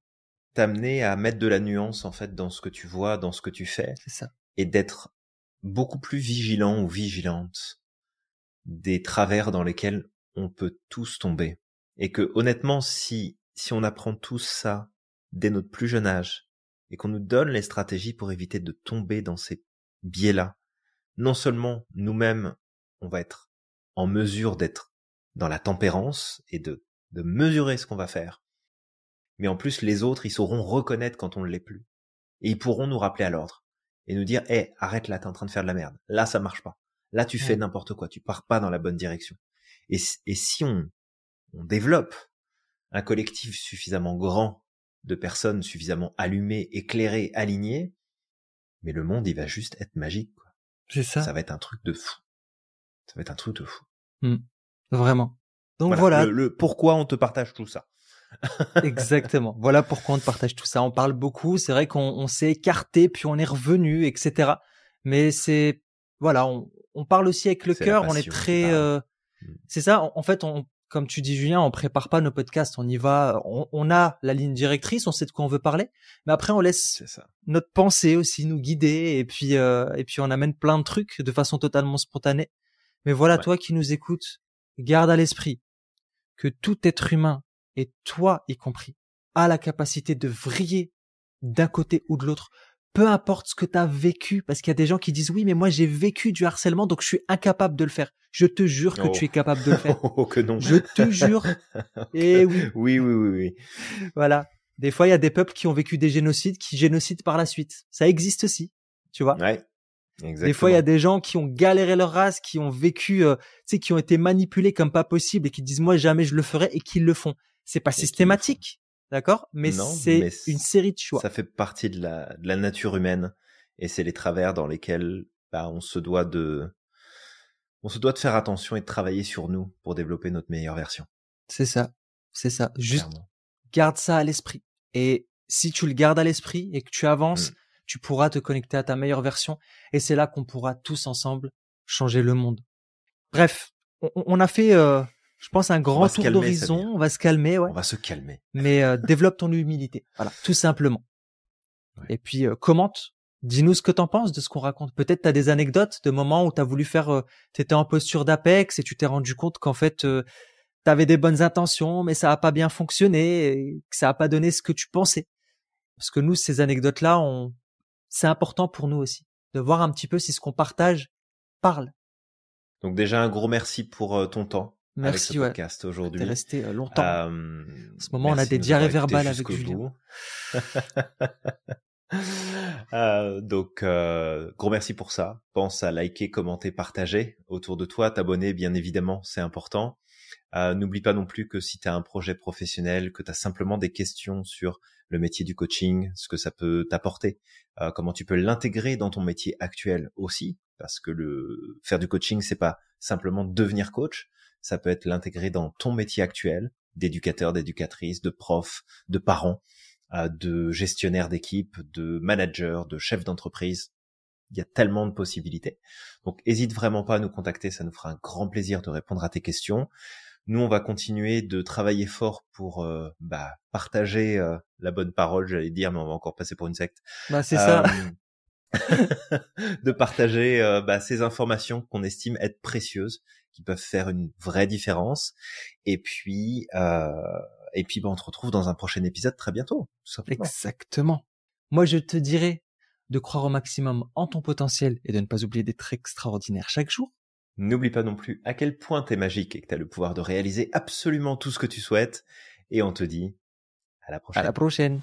t'amener à mettre de la nuance en fait dans ce que tu vois, dans ce que tu fais, ça. et d'être beaucoup plus vigilant ou vigilante des travers dans lesquels on peut tous tomber. Et que honnêtement, si, si on apprend tous ça dès notre plus jeune âge, et qu'on nous donne les stratégies pour éviter de tomber dans ces biais-là, non seulement nous-mêmes, on va être en mesure d'être dans la tempérance et de, de mesurer ce qu'on va faire, mais en plus les autres, ils sauront reconnaître quand on ne l'est plus. Et ils pourront nous rappeler à l'ordre et nous dire, hé, arrête là, t'es en train de faire de la merde. Là, ça marche pas. Là, tu fais n'importe quoi. Tu pars pas dans la bonne direction. Et, et si on, on développe un collectif suffisamment grand de personnes suffisamment allumées, éclairées, alignées, mais le monde, il va juste être magique. C'est ça. Ça va être un truc de fou. Ça va être un truc de fou. Mmh. Vraiment. Donc voilà. Le, pourquoi on te partage tout ça. *laughs* Exactement. Voilà pourquoi on te partage tout ça. On parle beaucoup. C'est vrai qu'on s'est écarté, puis on est revenu, etc. Mais c'est voilà, on, on parle aussi avec le cœur. On est très. Euh, mmh. C'est ça. En, fait, on, comme tu dis Julien, on prépare pas nos podcasts. On y va. On, on, a la ligne directrice. On sait de quoi on veut parler. Mais après, on laisse notre pensée aussi nous guider. Et puis, euh, et puis, on amène plein de trucs de façon totalement spontanée. Mais voilà, toi qui nous écoutes, garde à l'esprit que tout être humain, et toi y compris, a la capacité de vriller d'un côté ou de l'autre peu importe ce que tu as vécu, parce qu'il y a des gens qui disent oui, mais moi j'ai vécu du harcèlement, donc je suis incapable de le faire. Je te jure que tu es oh. capable de le faire. *laughs* oh que non. Je te jure. Et *laughs* eh oui. Oui, oui, oui, oui. Voilà. Des fois, il y a des peuples qui ont vécu des génocides, qui génocident par la suite. Ça existe aussi, tu vois. Ouais. Exactement. Des fois, il y a des gens qui ont galéré leur race, qui ont vécu, euh, tu sais, qui ont été manipulés comme pas possible et qui disent moi jamais je le ferai et qui le font. C'est pas systématique, D'accord? Mais c'est une série de choix. Ça fait partie de la, de la nature humaine et c'est les travers dans lesquels bah, on se doit de on se doit de faire attention et de travailler sur nous pour développer notre meilleure version. C'est ça. C'est ça. Juste garde ça à l'esprit. Et si tu le gardes à l'esprit et que tu avances, mmh. tu pourras te connecter à ta meilleure version et c'est là qu'on pourra tous ensemble changer le monde. Bref, on, a fait euh, je pense un grand tour d'horizon. On va se calmer, ouais. On va se calmer. Mais euh, *laughs* développe ton humilité. Voilà, tout simplement. Et puis euh, commente. Dis-nous ce que t'en penses de ce qu'on raconte. Peut-être t'as des anecdotes de moments où t'as voulu faire, euh, t'étais en posture d'apex et tu t'es rendu compte qu'en fait euh, t'avais des bonnes intentions, mais ça a pas bien fonctionné, et que ça a pas donné ce que tu pensais. Parce que nous, ces anecdotes-là, on... c'est important pour nous aussi de voir un petit peu si ce qu'on partage parle. Donc déjà un gros merci pour ton temps Merci, avec ce podcast aujourd'hui. T'es resté euh, longtemps. Euh, en ce moment, on a des diarrhées verbales avec Julien. *laughs* euh, donc, euh, gros merci pour ça. Pense à liker, commenter, partager autour de toi, t'abonner, bien évidemment, c'est important. Euh, N'oublie pas non plus que si tu as un projet professionnel, que tu as simplement des questions sur le métier du coaching, ce que ça peut t'apporter, euh, comment tu peux l'intégrer dans ton métier actuel aussi, parce que le faire du coaching, c'est pas simplement devenir coach, ça peut être l'intégrer dans ton métier actuel, d'éducateur, d'éducatrice, de prof, de parent, euh, de gestionnaire d'équipe, de manager, de chef d'entreprise. Il y a tellement de possibilités. Donc, hésite vraiment pas à nous contacter. Ça nous fera un grand plaisir de répondre à tes questions. Nous, on va continuer de travailler fort pour euh, bah, partager euh, la bonne parole, j'allais dire, mais on va encore passer pour une secte. Bah, c'est ça. *laughs* de partager bah, ces informations qu'on estime être précieuses qui peuvent faire une vraie différence. Et puis, euh, et puis, ben, on te retrouve dans un prochain épisode très bientôt. Exactement. Moi, je te dirais de croire au maximum en ton potentiel et de ne pas oublier d'être extraordinaire chaque jour. N'oublie pas non plus à quel point t'es magique et que t'as le pouvoir de réaliser absolument tout ce que tu souhaites. Et on te dit à la prochaine. À la prochaine.